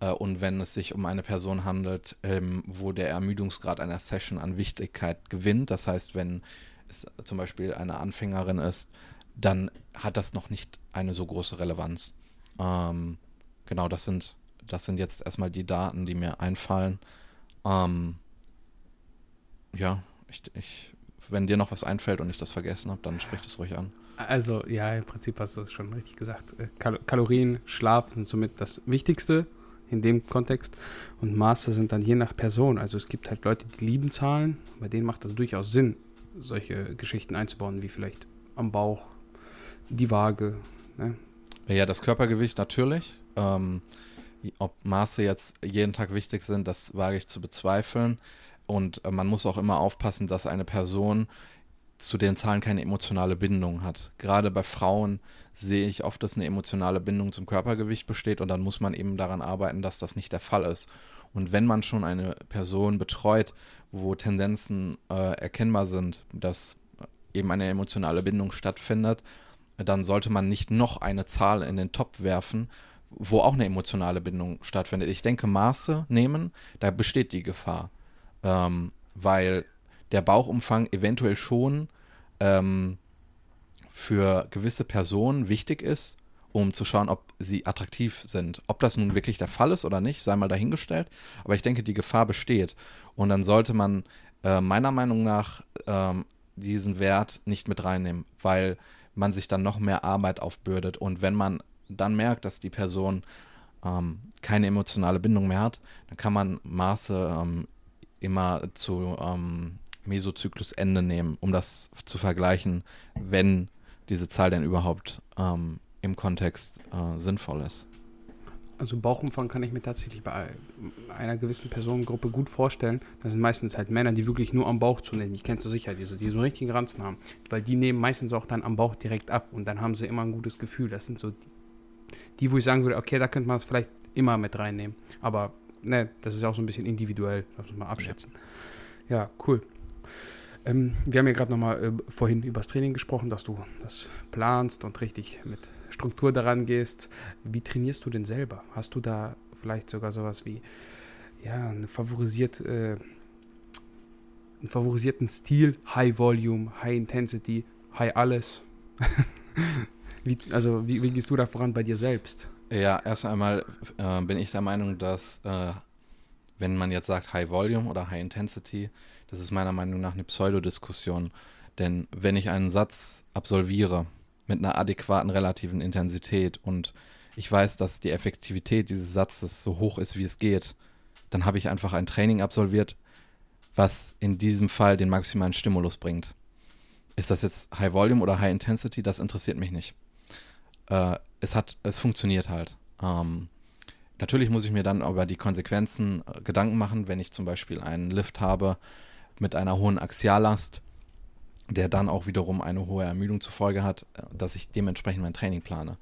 Äh, und wenn es sich um eine Person handelt, ähm, wo der Ermüdungsgrad einer Session an Wichtigkeit gewinnt, das heißt, wenn es zum Beispiel eine Anfängerin ist, dann hat das noch nicht eine so große Relevanz. Ähm, genau, das sind, das sind jetzt erstmal die Daten, die mir einfallen. Ähm, ja, ich, ich, wenn dir noch was einfällt und ich das vergessen habe, dann sprich das ruhig an. Also, ja, im Prinzip hast du es schon richtig gesagt. Äh, Kal Kalorien, Schlaf sind somit das Wichtigste in dem Kontext. Und Maße sind dann je nach Person. Also es gibt halt Leute, die lieben Zahlen, bei denen macht das durchaus Sinn, solche Geschichten einzubauen, wie vielleicht am Bauch, die Waage. Ne? Ja, das Körpergewicht natürlich. Ähm, ob Maße jetzt jeden Tag wichtig sind, das wage ich zu bezweifeln. Und äh, man muss auch immer aufpassen, dass eine Person zu den Zahlen keine emotionale Bindung hat. Gerade bei Frauen sehe ich oft, dass eine emotionale Bindung zum Körpergewicht besteht und dann muss man eben daran arbeiten, dass das nicht der Fall ist. Und wenn man schon eine Person betreut, wo Tendenzen äh, erkennbar sind, dass eben eine emotionale Bindung stattfindet, dann sollte man nicht noch eine Zahl in den Topf werfen, wo auch eine emotionale Bindung stattfindet. Ich denke, Maße nehmen, da besteht die Gefahr, ähm, weil der Bauchumfang eventuell schon ähm, für gewisse Personen wichtig ist, um zu schauen, ob sie attraktiv sind. Ob das nun wirklich der Fall ist oder nicht, sei mal dahingestellt. Aber ich denke, die Gefahr besteht. Und dann sollte man äh, meiner Meinung nach ähm, diesen Wert nicht mit reinnehmen, weil man sich dann noch mehr Arbeit aufbürdet. Und wenn man dann merkt, dass die Person ähm, keine emotionale Bindung mehr hat, dann kann man Maße ähm, immer zu ähm, Mesozyklusende nehmen, um das zu vergleichen, wenn diese Zahl denn überhaupt ähm, im Kontext äh, sinnvoll ist. Also Bauchumfang kann ich mir tatsächlich bei einer gewissen Personengruppe gut vorstellen. Das sind meistens halt Männer, die wirklich nur am Bauch zunehmen. Die kennst du sicher, die so, die so einen richtigen Ranzen haben. Weil die nehmen meistens auch dann am Bauch direkt ab und dann haben sie immer ein gutes Gefühl. Das sind so die, die wo ich sagen würde, okay, da könnte man es vielleicht immer mit reinnehmen. Aber ne, das ist auch so ein bisschen individuell, das muss man abschätzen. Ja, ja cool. Ähm, wir haben ja gerade nochmal äh, vorhin über das Training gesprochen, dass du das planst und richtig mit Struktur daran gehst. Wie trainierst du denn selber? Hast du da vielleicht sogar sowas wie ja, eine favorisiert, äh, einen favorisierten Stil, High Volume, High Intensity, High alles? wie, also wie, wie, gehst du da voran bei dir selbst? Ja, erst einmal äh, bin ich der Meinung, dass äh, wenn man jetzt sagt High Volume oder High Intensity, das ist meiner Meinung nach eine Pseudodiskussion. Denn wenn ich einen Satz absolviere mit einer adäquaten relativen Intensität und ich weiß, dass die Effektivität dieses Satzes so hoch ist, wie es geht, dann habe ich einfach ein Training absolviert, was in diesem Fall den maximalen Stimulus bringt. Ist das jetzt High Volume oder High Intensity? Das interessiert mich nicht. Äh, es hat, es funktioniert halt. Ähm, natürlich muss ich mir dann über die Konsequenzen äh, Gedanken machen, wenn ich zum Beispiel einen Lift habe, mit einer hohen Axiallast, der dann auch wiederum eine hohe Ermüdung zur Folge hat, äh, dass ich dementsprechend mein Training plane.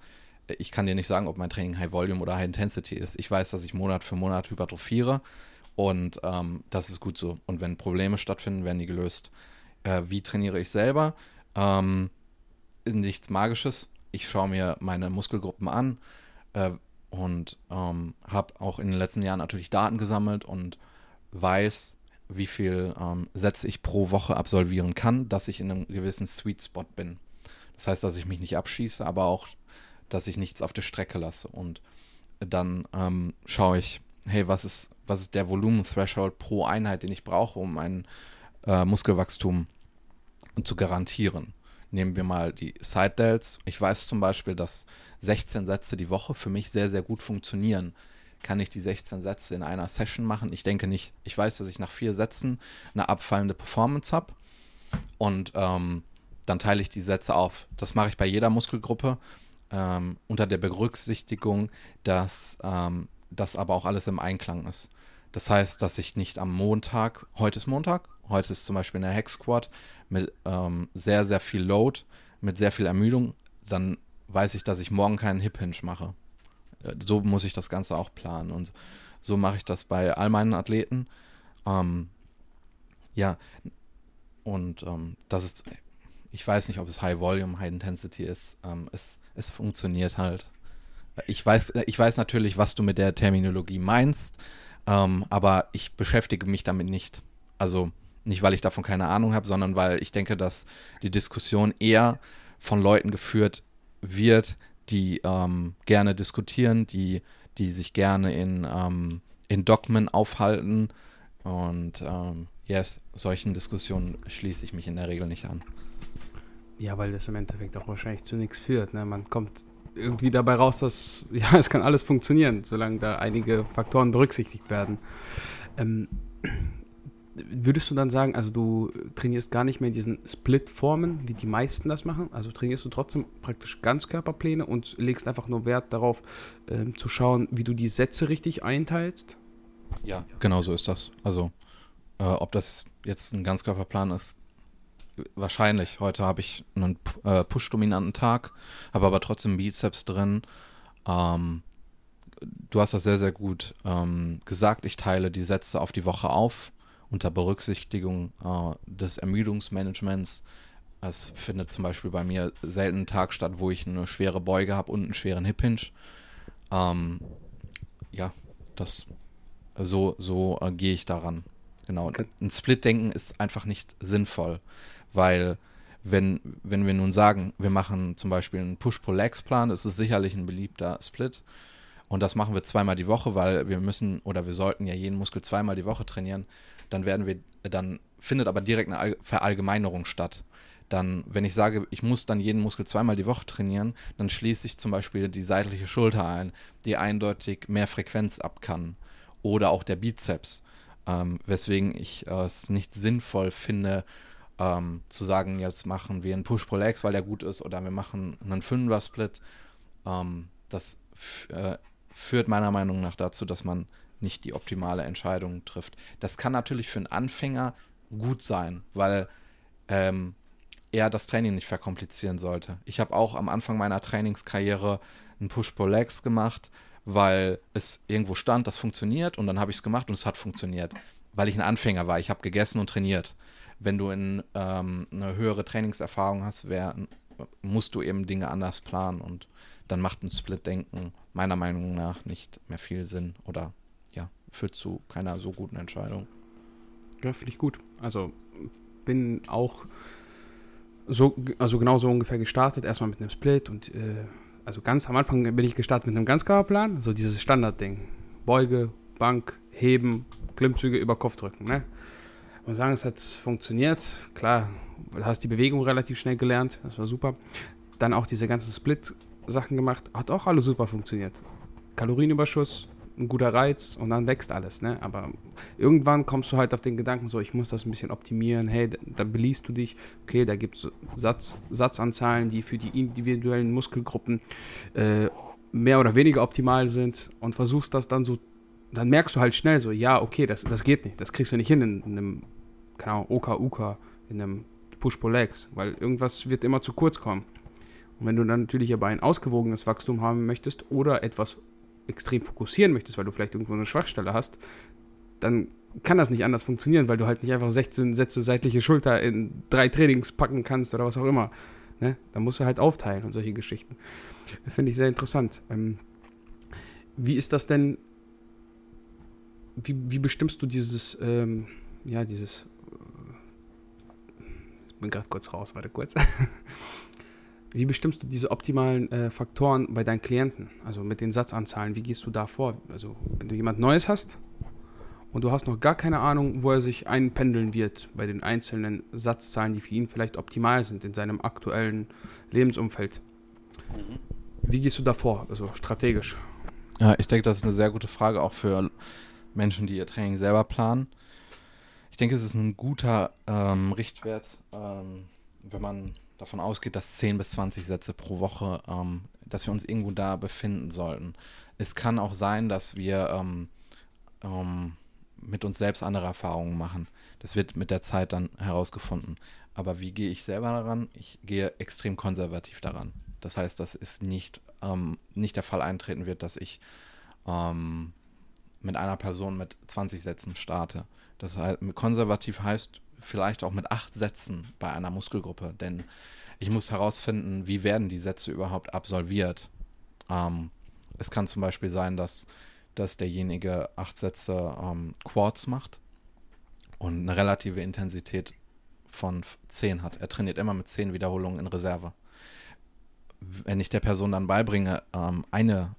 ich kann dir nicht sagen, ob mein Training High Volume oder High Intensity ist. Ich weiß, dass ich Monat für Monat hypertrophiere und ähm, das ist gut so. Und wenn Probleme stattfinden, werden die gelöst. Äh, wie trainiere ich selber? Ähm, nichts Magisches. Ich schaue mir meine Muskelgruppen an äh, und ähm, habe auch in den letzten Jahren natürlich Daten gesammelt und weiß, wie viel ähm, Sätze ich pro Woche absolvieren kann, dass ich in einem gewissen Sweet Spot bin. Das heißt, dass ich mich nicht abschieße, aber auch, dass ich nichts auf der Strecke lasse. Und dann ähm, schaue ich, hey, was ist was ist der Volumen-Threshold pro Einheit, den ich brauche, um ein äh, Muskelwachstum zu garantieren. Nehmen wir mal die Side Delts. Ich weiß zum Beispiel, dass 16 Sätze die Woche für mich sehr, sehr gut funktionieren. Kann ich die 16 Sätze in einer Session machen? Ich denke nicht. Ich weiß, dass ich nach vier Sätzen eine abfallende Performance habe. Und ähm, dann teile ich die Sätze auf. Das mache ich bei jeder Muskelgruppe ähm, unter der Berücksichtigung, dass ähm, das aber auch alles im Einklang ist. Das heißt, dass ich nicht am Montag, heute ist Montag, heute ist zum Beispiel eine Hex Squad mit ähm, sehr, sehr viel Load, mit sehr viel Ermüdung, dann weiß ich, dass ich morgen keinen Hip Hinge mache. Äh, so muss ich das Ganze auch planen und so mache ich das bei all meinen Athleten. Ähm, ja, und ähm, das ist, ich weiß nicht, ob es High Volume, High Intensity ist. Ähm, es, es funktioniert halt. Ich weiß, ich weiß natürlich, was du mit der Terminologie meinst. Ähm, aber ich beschäftige mich damit nicht. Also nicht, weil ich davon keine Ahnung habe, sondern weil ich denke, dass die Diskussion eher von Leuten geführt wird, die ähm, gerne diskutieren, die, die sich gerne in, ähm, in Dogmen aufhalten. Und ähm, yes, solchen Diskussionen schließe ich mich in der Regel nicht an. Ja, weil das im Endeffekt auch wahrscheinlich zu nichts führt. Ne? Man kommt irgendwie dabei raus, dass ja, es kann alles funktionieren, solange da einige Faktoren berücksichtigt werden. Ähm, würdest du dann sagen, also du trainierst gar nicht mehr in diesen Split-Formen, wie die meisten das machen? Also trainierst du trotzdem praktisch Ganzkörperpläne und legst einfach nur Wert darauf, ähm, zu schauen, wie du die Sätze richtig einteilst? Ja, genau so ist das. Also, äh, ob das jetzt ein Ganzkörperplan ist, wahrscheinlich. Heute habe ich einen äh, Push-dominanten Tag, habe aber trotzdem Bizeps drin. Ähm, du hast das sehr, sehr gut ähm, gesagt. Ich teile die Sätze auf die Woche auf, unter Berücksichtigung äh, des Ermüdungsmanagements. Es findet zum Beispiel bei mir selten ein Tag statt, wo ich eine schwere Beuge habe und einen schweren Hip Hinge. Ähm, ja, das so, so äh, gehe ich daran. Genau. Ein Split-Denken ist einfach nicht sinnvoll. Weil wenn, wenn wir nun sagen, wir machen zum Beispiel einen Push-Pull-Legs-Plan, das ist sicherlich ein beliebter Split. Und das machen wir zweimal die Woche, weil wir müssen oder wir sollten ja jeden Muskel zweimal die Woche trainieren. Dann werden wir, dann findet aber direkt eine Verallgemeinerung statt. Dann, wenn ich sage, ich muss dann jeden Muskel zweimal die Woche trainieren, dann schließe ich zum Beispiel die seitliche Schulter ein, die eindeutig mehr Frequenz ab kann. Oder auch der Bizeps. Ähm, weswegen ich äh, es nicht sinnvoll finde, ähm, zu sagen, jetzt machen wir einen Push-Pull-Legs, weil der gut ist, oder wir machen einen Fünfer-Split. Ähm, das äh, führt meiner Meinung nach dazu, dass man nicht die optimale Entscheidung trifft. Das kann natürlich für einen Anfänger gut sein, weil ähm, er das Training nicht verkomplizieren sollte. Ich habe auch am Anfang meiner Trainingskarriere einen Push-Pull-Legs gemacht, weil es irgendwo stand, das funktioniert und dann habe ich es gemacht und es hat funktioniert, weil ich ein Anfänger war. Ich habe gegessen und trainiert wenn du in, ähm, eine höhere Trainingserfahrung hast, wär, musst du eben Dinge anders planen und dann macht ein Split-Denken meiner Meinung nach nicht mehr viel Sinn oder ja, führt zu keiner so guten Entscheidung. Ja, finde ich gut. Also bin auch so, also genauso ungefähr gestartet, erstmal mit einem Split und äh, also ganz am Anfang bin ich gestartet mit einem Ganzkörperplan, also dieses Standardding. Beuge, Bank, Heben, Klimmzüge über Kopf drücken, ne? muss sagen, es hat funktioniert. Klar, du hast die Bewegung relativ schnell gelernt, das war super. Dann auch diese ganzen Split-Sachen gemacht, hat auch alles super funktioniert. Kalorienüberschuss, ein guter Reiz und dann wächst alles, ne? Aber irgendwann kommst du halt auf den Gedanken, so, ich muss das ein bisschen optimieren, hey, da beliest du dich, okay, da gibt es Satz, Satzanzahlen, die für die individuellen Muskelgruppen äh, mehr oder weniger optimal sind und versuchst das dann so, dann merkst du halt schnell so, ja, okay, das, das geht nicht, das kriegst du nicht hin in, in einem keine Ahnung, Uka in einem Push-Pull-Legs, weil irgendwas wird immer zu kurz kommen. Und wenn du dann natürlich aber ein ausgewogenes Wachstum haben möchtest oder etwas extrem fokussieren möchtest, weil du vielleicht irgendwo eine Schwachstelle hast, dann kann das nicht anders funktionieren, weil du halt nicht einfach 16 Sätze seitliche Schulter in drei Trainings packen kannst oder was auch immer. Ne? Da musst du halt aufteilen und solche Geschichten. Finde ich sehr interessant. Ähm, wie ist das denn? Wie, wie bestimmst du dieses, ähm, ja, dieses. Äh, ich bin gerade kurz raus, warte kurz. wie bestimmst du diese optimalen äh, Faktoren bei deinen Klienten? Also mit den Satzanzahlen, wie gehst du da vor? Also, wenn du jemand Neues hast, und du hast noch gar keine Ahnung, wo er sich einpendeln wird bei den einzelnen Satzzahlen, die für ihn vielleicht optimal sind in seinem aktuellen Lebensumfeld. Mhm. Wie gehst du da vor, also strategisch? Ja, ich denke, das ist eine sehr gute Frage auch für Menschen, die ihr Training selber planen. Ich denke, es ist ein guter ähm, Richtwert, ähm, wenn man davon ausgeht, dass 10 bis 20 Sätze pro Woche, ähm, dass wir uns irgendwo da befinden sollten. Es kann auch sein, dass wir ähm, ähm, mit uns selbst andere Erfahrungen machen. Das wird mit der Zeit dann herausgefunden. Aber wie gehe ich selber daran? Ich gehe extrem konservativ daran. Das heißt, dass es nicht, ähm, nicht der Fall eintreten wird, dass ich ähm, mit einer Person mit 20 Sätzen starte. Das heißt, konservativ heißt vielleicht auch mit acht Sätzen bei einer Muskelgruppe, denn ich muss herausfinden, wie werden die Sätze überhaupt absolviert. Ähm, es kann zum Beispiel sein, dass dass derjenige acht Sätze ähm, Quads macht und eine relative Intensität von 10 hat. Er trainiert immer mit 10 Wiederholungen in Reserve. Wenn ich der Person dann beibringe, ähm, eine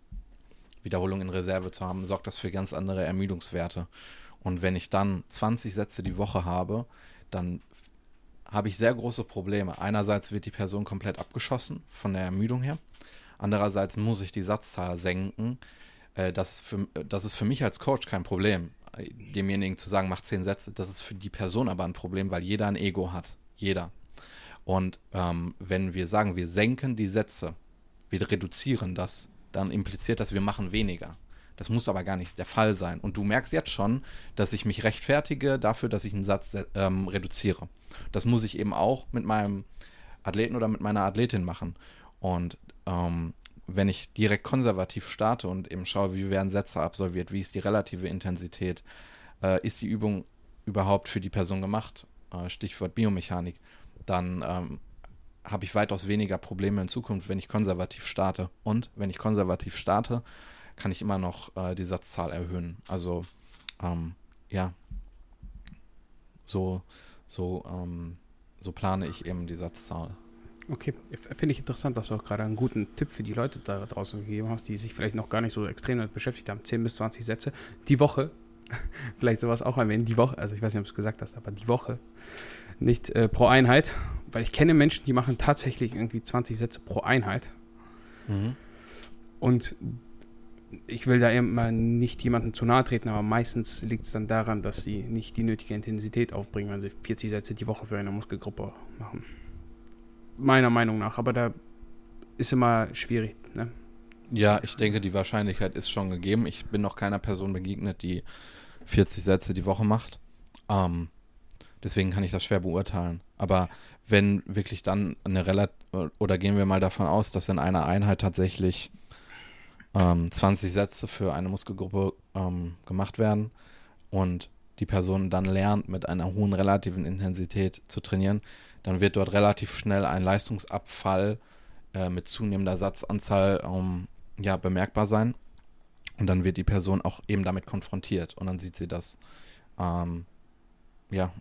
Wiederholung in Reserve zu haben, sorgt das für ganz andere Ermüdungswerte. Und wenn ich dann 20 Sätze die Woche habe, dann habe ich sehr große Probleme. Einerseits wird die Person komplett abgeschossen von der Ermüdung her. Andererseits muss ich die Satzzahl senken, äh, das, für, das ist für mich als Coach kein Problem, demjenigen zu sagen, mach zehn Sätze. Das ist für die Person aber ein Problem, weil jeder ein Ego hat. Jeder. Und ähm, wenn wir sagen, wir senken die Sätze, wir reduzieren das, dann impliziert das, wir machen weniger. Das muss aber gar nicht der Fall sein. Und du merkst jetzt schon, dass ich mich rechtfertige dafür, dass ich einen Satz ähm, reduziere. Das muss ich eben auch mit meinem Athleten oder mit meiner Athletin machen. Und ähm, wenn ich direkt konservativ starte und eben schaue, wie werden Sätze absolviert, wie ist die relative Intensität, äh, ist die Übung überhaupt für die Person gemacht, äh, Stichwort Biomechanik, dann ähm, habe ich weitaus weniger Probleme in Zukunft, wenn ich konservativ starte. Und wenn ich konservativ starte, kann ich immer noch äh, die Satzzahl erhöhen. Also ähm, ja, so, so, ähm, so plane ich eben die Satzzahl. Okay, finde ich interessant, dass du auch gerade einen guten Tipp für die Leute da draußen gegeben hast, die sich vielleicht noch gar nicht so extrem damit beschäftigt haben. 10 bis 20 Sätze die Woche. vielleicht sowas auch erwähnen. Die Woche, also ich weiß nicht, ob du es gesagt hast, aber die Woche. Nicht äh, pro Einheit. Weil ich kenne Menschen, die machen tatsächlich irgendwie 20 Sätze pro Einheit. Mhm. Und ich will da immer nicht jemandem zu nahe treten, aber meistens liegt es dann daran, dass sie nicht die nötige Intensität aufbringen, wenn sie 40 Sätze die Woche für eine Muskelgruppe machen meiner Meinung nach. Aber da ist immer schwierig. Ne? Ja, ich denke, die Wahrscheinlichkeit ist schon gegeben. Ich bin noch keiner Person begegnet, die 40 Sätze die Woche macht. Ähm, deswegen kann ich das schwer beurteilen. Aber wenn wirklich dann eine relativ, oder gehen wir mal davon aus, dass in einer Einheit tatsächlich ähm, 20 Sätze für eine Muskelgruppe ähm, gemacht werden und die Person dann lernt, mit einer hohen relativen Intensität zu trainieren, dann wird dort relativ schnell ein Leistungsabfall äh, mit zunehmender Satzanzahl ähm, ja, bemerkbar sein. Und dann wird die Person auch eben damit konfrontiert und dann sieht sie das. Ähm, ja,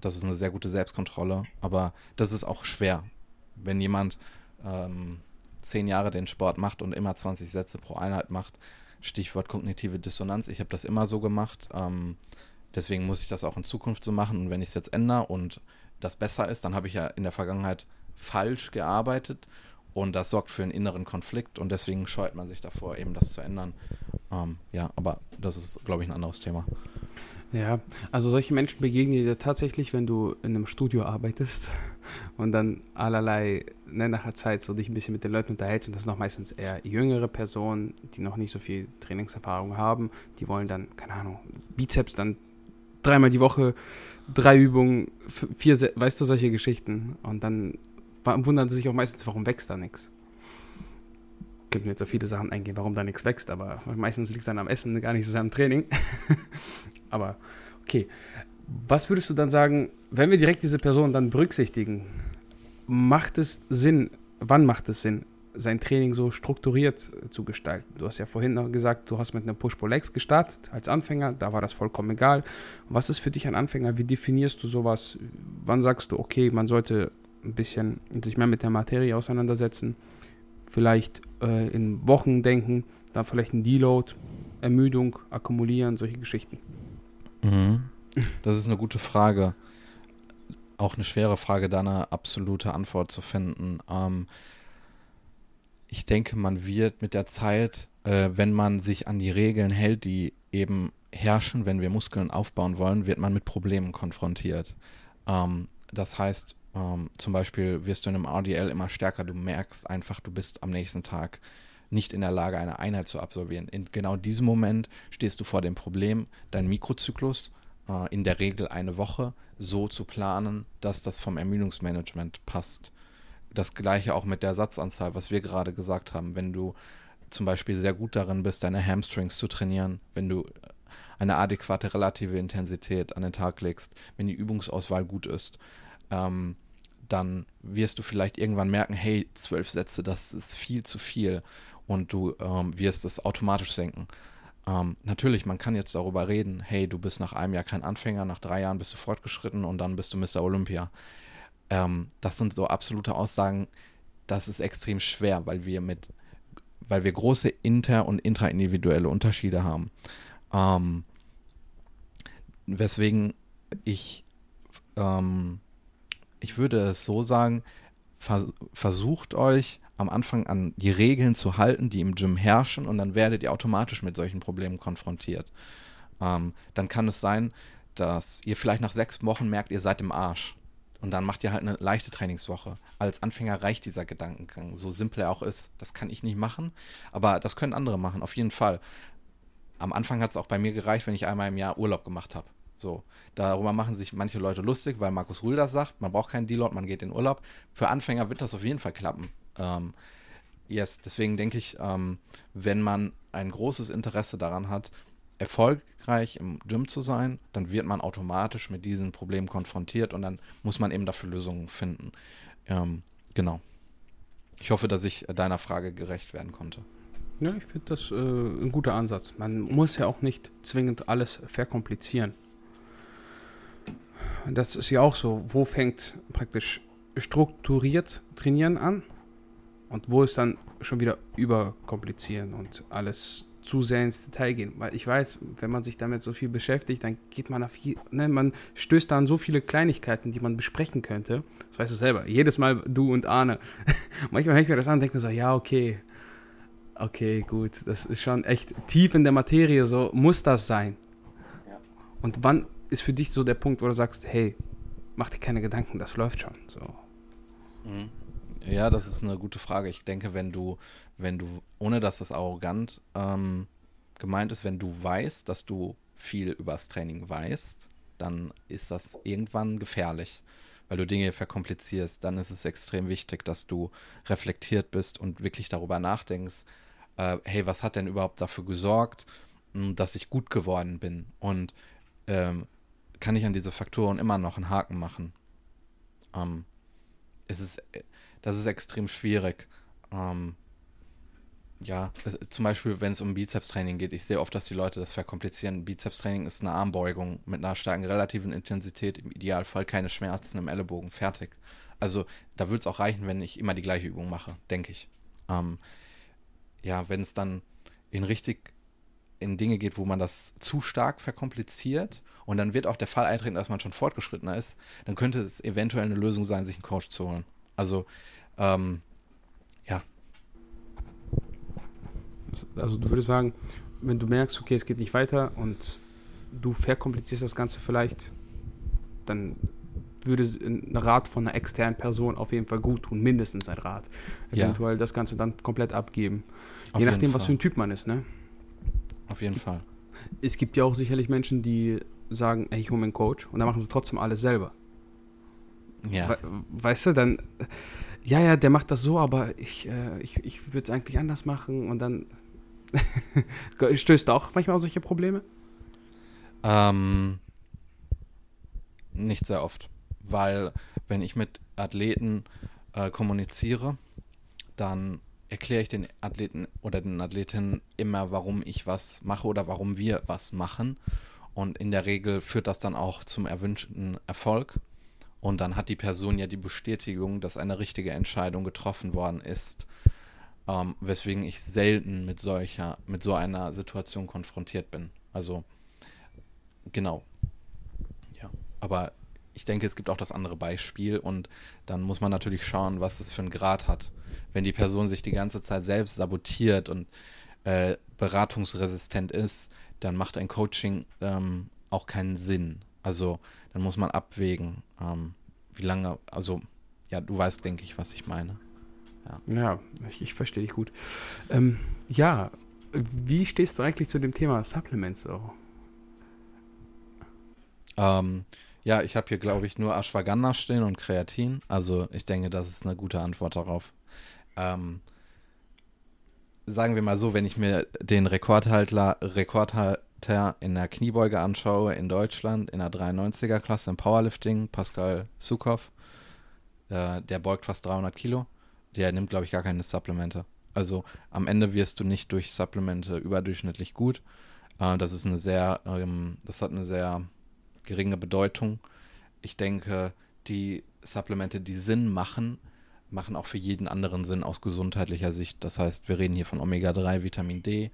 das ist eine sehr gute Selbstkontrolle, aber das ist auch schwer. Wenn jemand ähm, zehn Jahre den Sport macht und immer 20 Sätze pro Einheit macht, Stichwort kognitive Dissonanz, ich habe das immer so gemacht, ähm, deswegen muss ich das auch in Zukunft so machen. Und wenn ich es jetzt ändere und das besser ist, dann habe ich ja in der Vergangenheit falsch gearbeitet. Und das sorgt für einen inneren Konflikt. Und deswegen scheut man sich davor, eben das zu ändern. Ähm, ja, aber das ist, glaube ich, ein anderes Thema. Ja, also solche Menschen begegnen dir tatsächlich, wenn du in einem Studio arbeitest und dann allerlei, ne, nach der Zeit so dich ein bisschen mit den Leuten unterhältst und das sind auch meistens eher jüngere Personen, die noch nicht so viel Trainingserfahrung haben, die wollen dann, keine Ahnung, Bizeps dann dreimal die Woche drei Übungen, vier, weißt du, solche Geschichten. Und dann wundern sie sich auch meistens, warum wächst da nichts. könnten jetzt auf viele Sachen eingehen, warum da nichts wächst, aber meistens liegt es dann am Essen, gar nicht so sehr am Training. aber okay. Was würdest du dann sagen, wenn wir direkt diese Person dann berücksichtigen, macht es Sinn, wann macht es Sinn, sein Training so strukturiert zu gestalten? Du hast ja vorhin noch gesagt, du hast mit einem Push-Pull-Legs gestartet als Anfänger, da war das vollkommen egal. Was ist für dich ein Anfänger? Wie definierst du sowas? Wann sagst du, okay, man sollte ein bisschen sich mehr mit der Materie auseinandersetzen, vielleicht äh, in Wochen denken, dann vielleicht ein Deload, Ermüdung, akkumulieren, solche Geschichten? Mhm. Das ist eine gute Frage. Auch eine schwere Frage, da eine absolute Antwort zu finden. Ähm, ich denke, man wird mit der Zeit, äh, wenn man sich an die Regeln hält, die eben herrschen, wenn wir Muskeln aufbauen wollen, wird man mit Problemen konfrontiert. Ähm, das heißt, ähm, zum Beispiel wirst du in einem RDL immer stärker, du merkst einfach, du bist am nächsten Tag nicht in der Lage, eine Einheit zu absolvieren. In genau diesem Moment stehst du vor dem Problem, deinen Mikrozyklus äh, in der Regel eine Woche so zu planen, dass das vom Ermüdungsmanagement passt. Das gleiche auch mit der Satzanzahl, was wir gerade gesagt haben. Wenn du zum Beispiel sehr gut darin bist, deine Hamstrings zu trainieren, wenn du eine adäquate relative Intensität an den Tag legst, wenn die Übungsauswahl gut ist, ähm, dann wirst du vielleicht irgendwann merken, hey, zwölf Sätze, das ist viel zu viel und du ähm, wirst es automatisch senken. Ähm, natürlich, man kann jetzt darüber reden, hey, du bist nach einem Jahr kein Anfänger, nach drei Jahren bist du fortgeschritten und dann bist du Mr. Olympia. Ähm, das sind so absolute Aussagen, das ist extrem schwer, weil wir mit, weil wir große inter- und intraindividuelle Unterschiede haben. Ähm, weswegen ich, ähm, ich würde es so sagen, vers versucht euch am Anfang an die Regeln zu halten, die im Gym herrschen, und dann werdet ihr automatisch mit solchen Problemen konfrontiert. Ähm, dann kann es sein, dass ihr vielleicht nach sechs Wochen merkt, ihr seid im Arsch. Und dann macht ihr halt eine leichte Trainingswoche. Als Anfänger reicht dieser Gedankengang, so simpel er auch ist. Das kann ich nicht machen, aber das können andere machen, auf jeden Fall. Am Anfang hat es auch bei mir gereicht, wenn ich einmal im Jahr Urlaub gemacht habe. So, darüber machen sich manche Leute lustig, weil Markus Rühl das sagt, man braucht keinen Deload, man geht in Urlaub. Für Anfänger wird das auf jeden Fall klappen. Ähm, yes, deswegen denke ich, ähm, wenn man ein großes Interesse daran hat, erfolgreich im Gym zu sein, dann wird man automatisch mit diesen Problemen konfrontiert und dann muss man eben dafür Lösungen finden. Ähm, genau. Ich hoffe, dass ich deiner Frage gerecht werden konnte. Ja, ich finde das äh, ein guter Ansatz. Man muss ja auch nicht zwingend alles verkomplizieren. Das ist ja auch so. Wo fängt praktisch strukturiert trainieren an? Und wo ist dann schon wieder überkomplizieren und alles zu sehr ins Detail gehen. Weil ich weiß, wenn man sich damit so viel beschäftigt, dann geht man auf viel, ne, man stößt da an so viele Kleinigkeiten, die man besprechen könnte. Das weißt du selber. Jedes Mal du und Arne. Manchmal höre ich mir das an und denke mir so, ja, okay. Okay, gut. Das ist schon echt tief in der Materie, so muss das sein. Ja. Und wann ist für dich so der Punkt, wo du sagst, hey, mach dir keine Gedanken, das läuft schon. So. Mhm. Ja, das ist eine gute Frage. Ich denke, wenn du, wenn du, ohne dass das arrogant ähm, gemeint ist, wenn du weißt, dass du viel übers Training weißt, dann ist das irgendwann gefährlich, weil du Dinge verkomplizierst. Dann ist es extrem wichtig, dass du reflektiert bist und wirklich darüber nachdenkst, äh, hey, was hat denn überhaupt dafür gesorgt, hm, dass ich gut geworden bin? Und ähm, kann ich an diese Faktoren immer noch einen Haken machen? Ähm, es ist äh, das ist extrem schwierig. Ähm, ja, zum Beispiel, wenn es um Bizepstraining geht, ich sehe oft, dass die Leute das verkomplizieren. Bizepstraining ist eine Armbeugung mit einer starken relativen Intensität, im Idealfall keine Schmerzen im Ellenbogen, fertig. Also da würde es auch reichen, wenn ich immer die gleiche Übung mache, denke ich. Ähm, ja, wenn es dann in richtig in Dinge geht, wo man das zu stark verkompliziert und dann wird auch der Fall eintreten, dass man schon fortgeschrittener ist, dann könnte es eventuell eine Lösung sein, sich einen Coach zu holen. Also, ähm, ja. Also du würdest sagen, wenn du merkst, okay, es geht nicht weiter und du verkomplizierst das Ganze vielleicht, dann würde ein Rat von einer externen Person auf jeden Fall gut tun, mindestens ein Rat. Eventuell ja. das Ganze dann komplett abgeben. Auf Je nachdem, Fall. was für ein Typ man ist, ne? Auf jeden Fall. Es gibt ja auch sicherlich Menschen, die sagen, ey, ich hole mir einen Coach und dann machen sie trotzdem alles selber. Ja. We weißt du, dann ja, ja, der macht das so, aber ich, äh, ich, ich würde es eigentlich anders machen und dann stößt auch manchmal auf solche Probleme? Ähm, nicht sehr oft, weil wenn ich mit Athleten äh, kommuniziere, dann erkläre ich den Athleten oder den Athletinnen immer, warum ich was mache oder warum wir was machen. Und in der Regel führt das dann auch zum erwünschten Erfolg. Und dann hat die Person ja die Bestätigung, dass eine richtige Entscheidung getroffen worden ist. Ähm, weswegen ich selten mit solcher, mit so einer Situation konfrontiert bin. Also, genau. Ja. Aber ich denke, es gibt auch das andere Beispiel und dann muss man natürlich schauen, was das für einen Grad hat. Wenn die Person sich die ganze Zeit selbst sabotiert und äh, beratungsresistent ist, dann macht ein Coaching ähm, auch keinen Sinn. Also dann muss man abwägen, ähm, wie lange, also ja, du weißt, denke ich, was ich meine. Ja, ja ich, ich verstehe dich gut. Ähm, ja, wie stehst du eigentlich zu dem Thema Supplements so? Ähm, ja, ich habe hier, glaube ich, nur Ashwagandha stehen und Kreatin. Also ich denke, das ist eine gute Antwort darauf. Ähm, sagen wir mal so, wenn ich mir den Rekordhalter, Rekordhalter in der Kniebeuge anschaue in Deutschland, in der 93er Klasse im Powerlifting, Pascal Sukow, äh, der beugt fast 300 Kilo. Der nimmt, glaube ich, gar keine Supplemente. Also am Ende wirst du nicht durch Supplemente überdurchschnittlich gut. Äh, das ist eine sehr, ähm, das hat eine sehr geringe Bedeutung. Ich denke, die Supplemente, die Sinn machen, machen auch für jeden anderen Sinn aus gesundheitlicher Sicht. Das heißt, wir reden hier von Omega-3, Vitamin D.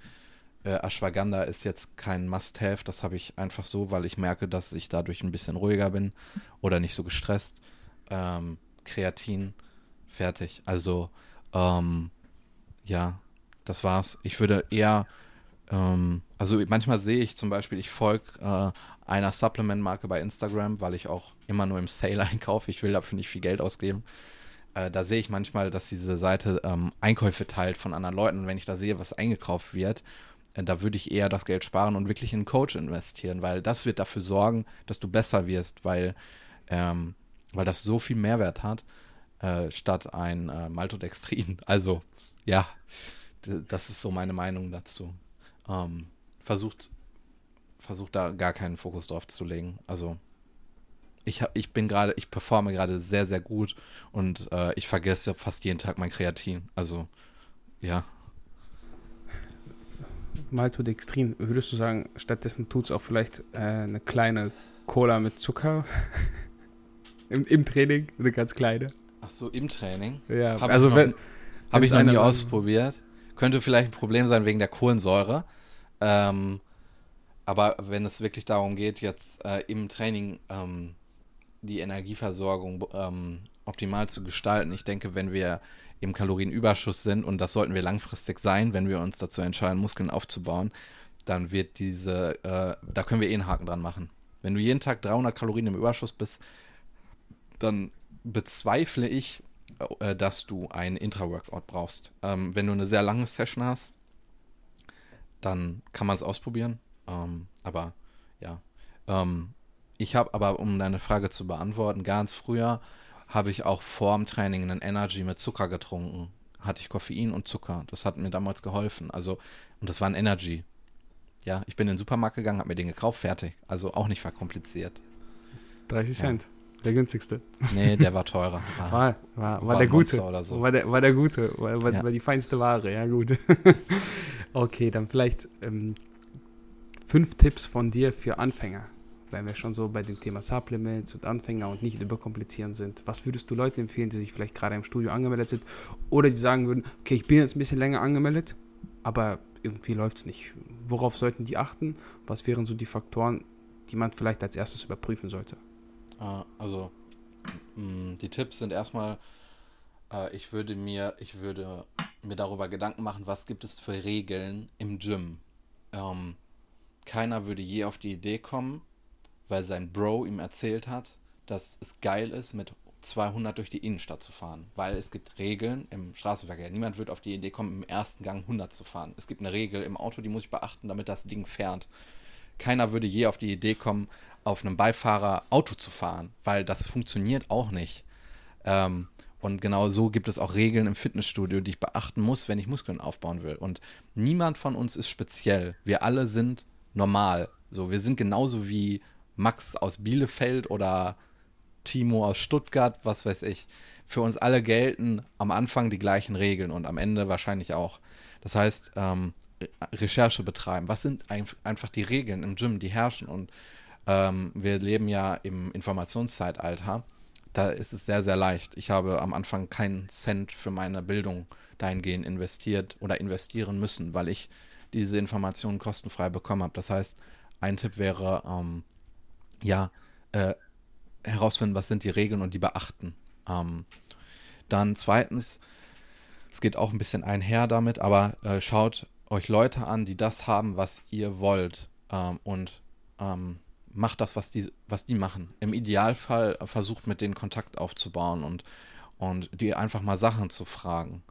Äh, Ashwagandha ist jetzt kein Must-Have, das habe ich einfach so, weil ich merke, dass ich dadurch ein bisschen ruhiger bin oder nicht so gestresst. Ähm, Kreatin, fertig. Also, ähm, ja, das war's. Ich würde eher ähm, also manchmal sehe ich zum Beispiel, ich folge äh, einer Supplement-Marke bei Instagram, weil ich auch immer nur im Sale einkaufe. Ich will dafür nicht viel Geld ausgeben. Äh, da sehe ich manchmal, dass diese Seite ähm, Einkäufe teilt von anderen Leuten. Und wenn ich da sehe, was eingekauft wird, da würde ich eher das Geld sparen und wirklich in einen Coach investieren, weil das wird dafür sorgen, dass du besser wirst, weil, ähm, weil das so viel Mehrwert hat, äh, statt ein äh, Maltodextrin. Also, ja, das ist so meine Meinung dazu ähm, versucht, versucht da gar keinen Fokus drauf zu legen. Also ich, hab, ich bin gerade, ich performe gerade sehr, sehr gut und äh, ich vergesse fast jeden Tag mein Kreatin. Also, ja. Maltodextrin, würdest du sagen, stattdessen tut es auch vielleicht äh, eine kleine Cola mit Zucker Im, Im, Training? Eine ganz kleine? Ach so, im Training? Ja, hab also ich wenn. Habe ich noch nie ausprobiert. Könnte vielleicht ein Problem sein wegen der Kohlensäure. Ähm, aber wenn es wirklich darum geht, jetzt äh, im Training ähm, die Energieversorgung ähm, optimal zu gestalten, ich denke, wenn wir im Kalorienüberschuss sind, und das sollten wir langfristig sein, wenn wir uns dazu entscheiden, Muskeln aufzubauen, dann wird diese, äh, da können wir eh einen Haken dran machen. Wenn du jeden Tag 300 Kalorien im Überschuss bist, dann bezweifle ich, äh, dass du einen Intra-Workout brauchst. Ähm, wenn du eine sehr lange Session hast, dann kann man es ausprobieren. Ähm, aber ja. Ähm, ich habe aber, um deine Frage zu beantworten, ganz früher habe ich auch vorm Training einen Energy mit Zucker getrunken. Hatte ich Koffein und Zucker. Das hat mir damals geholfen. Also, und das war ein Energy. Ja, ich bin in den Supermarkt gegangen, habe mir den gekauft, fertig. Also auch nicht verkompliziert. 30 Cent. Ja. Der günstigste. Nee, der war teurer. War, war, war, war der gute. So. War, der, war der gute. War, war, ja. war die feinste Ware, ja gut. okay, dann vielleicht ähm, fünf Tipps von dir für Anfänger. Wenn wir schon so bei dem Thema Supplements und Anfänger und nicht überkomplizieren sind. Was würdest du Leuten empfehlen, die sich vielleicht gerade im Studio angemeldet sind oder die sagen würden, okay, ich bin jetzt ein bisschen länger angemeldet, aber irgendwie läuft es nicht. Worauf sollten die achten? Was wären so die Faktoren, die man vielleicht als erstes überprüfen sollte? Äh, also mh, die Tipps sind erstmal, äh, ich würde mir, ich würde mir darüber Gedanken machen, was gibt es für Regeln im Gym. Ähm, keiner würde je auf die Idee kommen, weil sein Bro ihm erzählt hat, dass es geil ist, mit 200 durch die Innenstadt zu fahren, weil es gibt Regeln im Straßenverkehr. Niemand wird auf die Idee kommen, im ersten Gang 100 zu fahren. Es gibt eine Regel im Auto, die muss ich beachten, damit das Ding fährt. Keiner würde je auf die Idee kommen, auf einem Beifahrer Auto zu fahren, weil das funktioniert auch nicht. Ähm, Und genau so gibt es auch Regeln im Fitnessstudio, die ich beachten muss, wenn ich Muskeln aufbauen will. Und niemand von uns ist speziell. Wir alle sind normal. So, wir sind genauso wie Max aus Bielefeld oder Timo aus Stuttgart, was weiß ich. Für uns alle gelten am Anfang die gleichen Regeln und am Ende wahrscheinlich auch. Das heißt, ähm, Recherche betreiben. Was sind ein, einfach die Regeln im Gym, die herrschen? Und ähm, wir leben ja im Informationszeitalter da ist es sehr, sehr leicht. Ich habe am Anfang keinen Cent für meine Bildung dahingehend investiert oder investieren müssen, weil ich diese Informationen kostenfrei bekommen habe. Das heißt, ein Tipp wäre, ähm, ja, äh, herausfinden, was sind die Regeln und die beachten. Ähm, dann zweitens, es geht auch ein bisschen einher damit, aber äh, schaut euch Leute an, die das haben, was ihr wollt ähm, und ähm, macht das, was die, was die machen. Im Idealfall versucht mit denen Kontakt aufzubauen und, und die einfach mal Sachen zu fragen.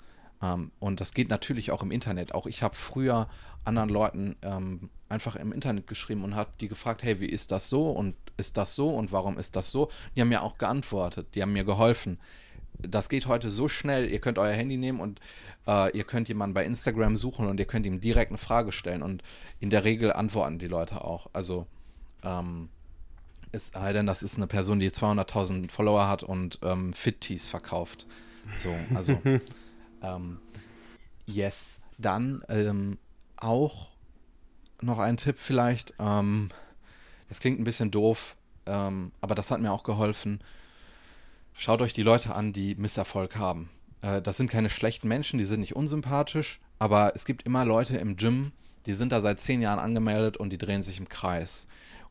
Ähm, und das geht natürlich auch im Internet. Auch ich habe früher anderen Leuten ähm, einfach im Internet geschrieben und habe die gefragt, hey, wie ist das so und ist das so und warum ist das so? Die haben mir auch geantwortet, die haben mir geholfen. Das geht heute so schnell, ihr könnt euer Handy nehmen und äh, ihr könnt jemanden bei Instagram suchen und ihr könnt ihm direkt eine Frage stellen und in der Regel antworten die Leute auch. Also ähm, es sei denn, das ist eine Person, die 200.000 Follower hat und ähm, Fit-Tees verkauft. So, also, ähm, yes. Dann ähm, auch noch ein Tipp vielleicht. Ähm, das klingt ein bisschen doof, ähm, aber das hat mir auch geholfen. Schaut euch die Leute an, die Misserfolg haben. Äh, das sind keine schlechten Menschen, die sind nicht unsympathisch, aber es gibt immer Leute im Gym, die sind da seit zehn Jahren angemeldet und die drehen sich im Kreis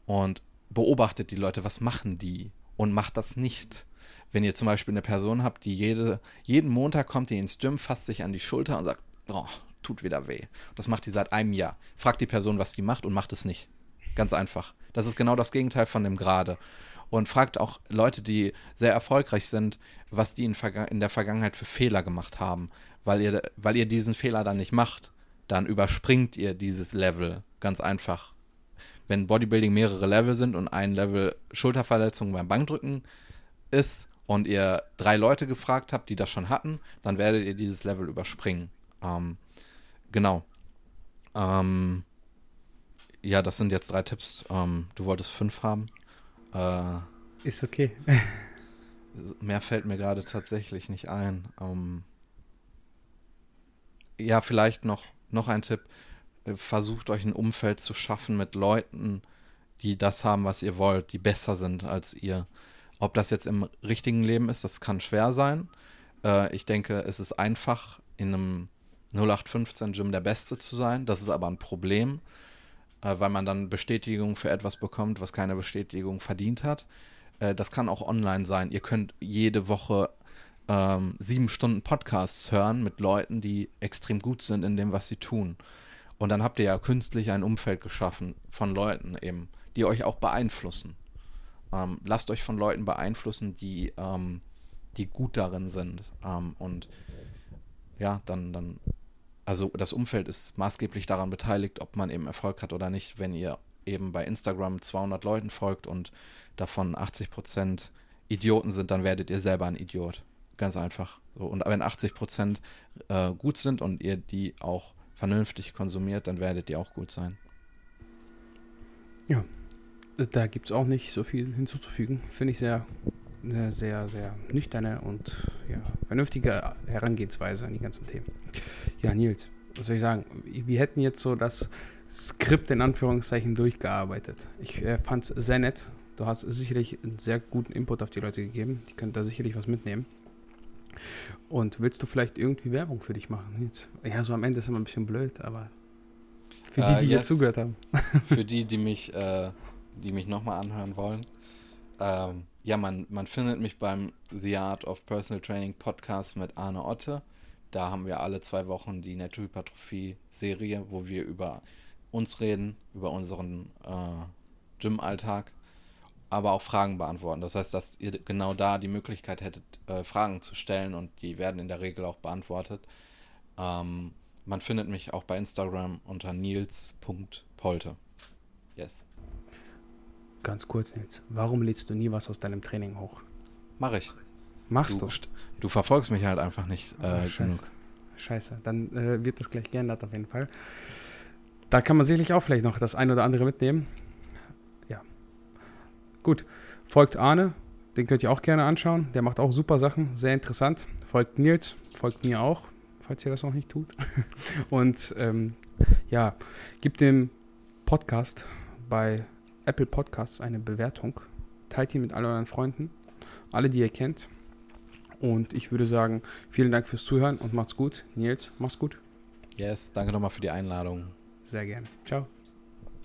und beobachtet die Leute, was machen die und macht das nicht. Wenn ihr zum Beispiel eine Person habt, die jede, jeden Montag kommt die ins Gym, fasst sich an die Schulter und sagt, oh, tut wieder weh. Das macht die seit einem Jahr. Fragt die Person, was die macht und macht es nicht. Ganz einfach. Das ist genau das Gegenteil von dem Gerade. Und fragt auch Leute, die sehr erfolgreich sind, was die in, in der Vergangenheit für Fehler gemacht haben. Weil ihr, weil ihr diesen Fehler dann nicht macht, dann überspringt ihr dieses Level. Ganz einfach wenn Bodybuilding mehrere Level sind und ein Level Schulterverletzung beim Bankdrücken ist und ihr drei Leute gefragt habt, die das schon hatten, dann werdet ihr dieses Level überspringen. Ähm, genau. Ähm, ja, das sind jetzt drei Tipps. Ähm, du wolltest fünf haben. Äh, ist okay. mehr fällt mir gerade tatsächlich nicht ein. Ähm, ja, vielleicht noch, noch ein Tipp versucht euch ein Umfeld zu schaffen mit Leuten, die das haben, was ihr wollt, die besser sind als ihr. Ob das jetzt im richtigen Leben ist, das kann schwer sein. Äh, ich denke, es ist einfach, in einem 0815-Gym der Beste zu sein. Das ist aber ein Problem, äh, weil man dann Bestätigung für etwas bekommt, was keine Bestätigung verdient hat. Äh, das kann auch online sein. Ihr könnt jede Woche ähm, sieben Stunden Podcasts hören mit Leuten, die extrem gut sind in dem, was sie tun. Und dann habt ihr ja künstlich ein Umfeld geschaffen von Leuten eben, die euch auch beeinflussen. Ähm, lasst euch von Leuten beeinflussen, die, ähm, die gut darin sind. Ähm, und ja, dann, dann, also das Umfeld ist maßgeblich daran beteiligt, ob man eben Erfolg hat oder nicht. Wenn ihr eben bei Instagram 200 Leuten folgt und davon 80 Prozent Idioten sind, dann werdet ihr selber ein Idiot. Ganz einfach. So, und wenn 80 Prozent äh, gut sind und ihr die auch vernünftig konsumiert, dann werdet ihr auch gut sein. Ja, da gibt es auch nicht so viel hinzuzufügen. Finde ich sehr, sehr, sehr, sehr nüchterne und ja, vernünftige Herangehensweise an die ganzen Themen. Ja, Nils, was soll ich sagen? Wir hätten jetzt so das Skript in Anführungszeichen durchgearbeitet. Ich äh, fand es sehr nett. Du hast sicherlich einen sehr guten Input auf die Leute gegeben. Die können da sicherlich was mitnehmen. Und willst du vielleicht irgendwie Werbung für dich machen? Jetzt, ja, so am Ende ist immer ein bisschen blöd, aber für die, uh, die yes. jetzt zugehört haben. für die, die mich, äh, die mich nochmal anhören wollen. Ähm, ja, man, man findet mich beim The Art of Personal Training Podcast mit Arne Otte. Da haben wir alle zwei Wochen die Naturhypertrophie-Serie, wo wir über uns reden, über unseren äh, Gym-Alltag aber auch Fragen beantworten. Das heißt, dass ihr genau da die Möglichkeit hättet, äh, Fragen zu stellen und die werden in der Regel auch beantwortet. Ähm, man findet mich auch bei Instagram unter nils.polte. Yes. Ganz kurz, Nils. Warum lädst du nie was aus deinem Training hoch? Mache ich. Machst du, du. Du verfolgst mich halt einfach nicht äh, Ah, scheiße. genug. Scheiße, dann äh, wird das gleich geändert auf jeden Fall. Da kann man sicherlich auch vielleicht noch das ein oder andere mitnehmen. Ja. Gut. Folgt Arne, den könnt ihr auch gerne anschauen. Der macht auch super Sachen, sehr interessant. Folgt Nils, folgt mir auch, falls ihr das noch nicht tut. Und ähm, ja, gibt dem Podcast bei Apple Podcasts eine Bewertung. Teilt ihn mit all euren Freunden, alle, die ihr kennt. Und ich würde sagen, vielen Dank fürs Zuhören und macht's gut. Nils, mach's gut. Yes, danke nochmal für die Einladung. Sehr gerne. Ciao.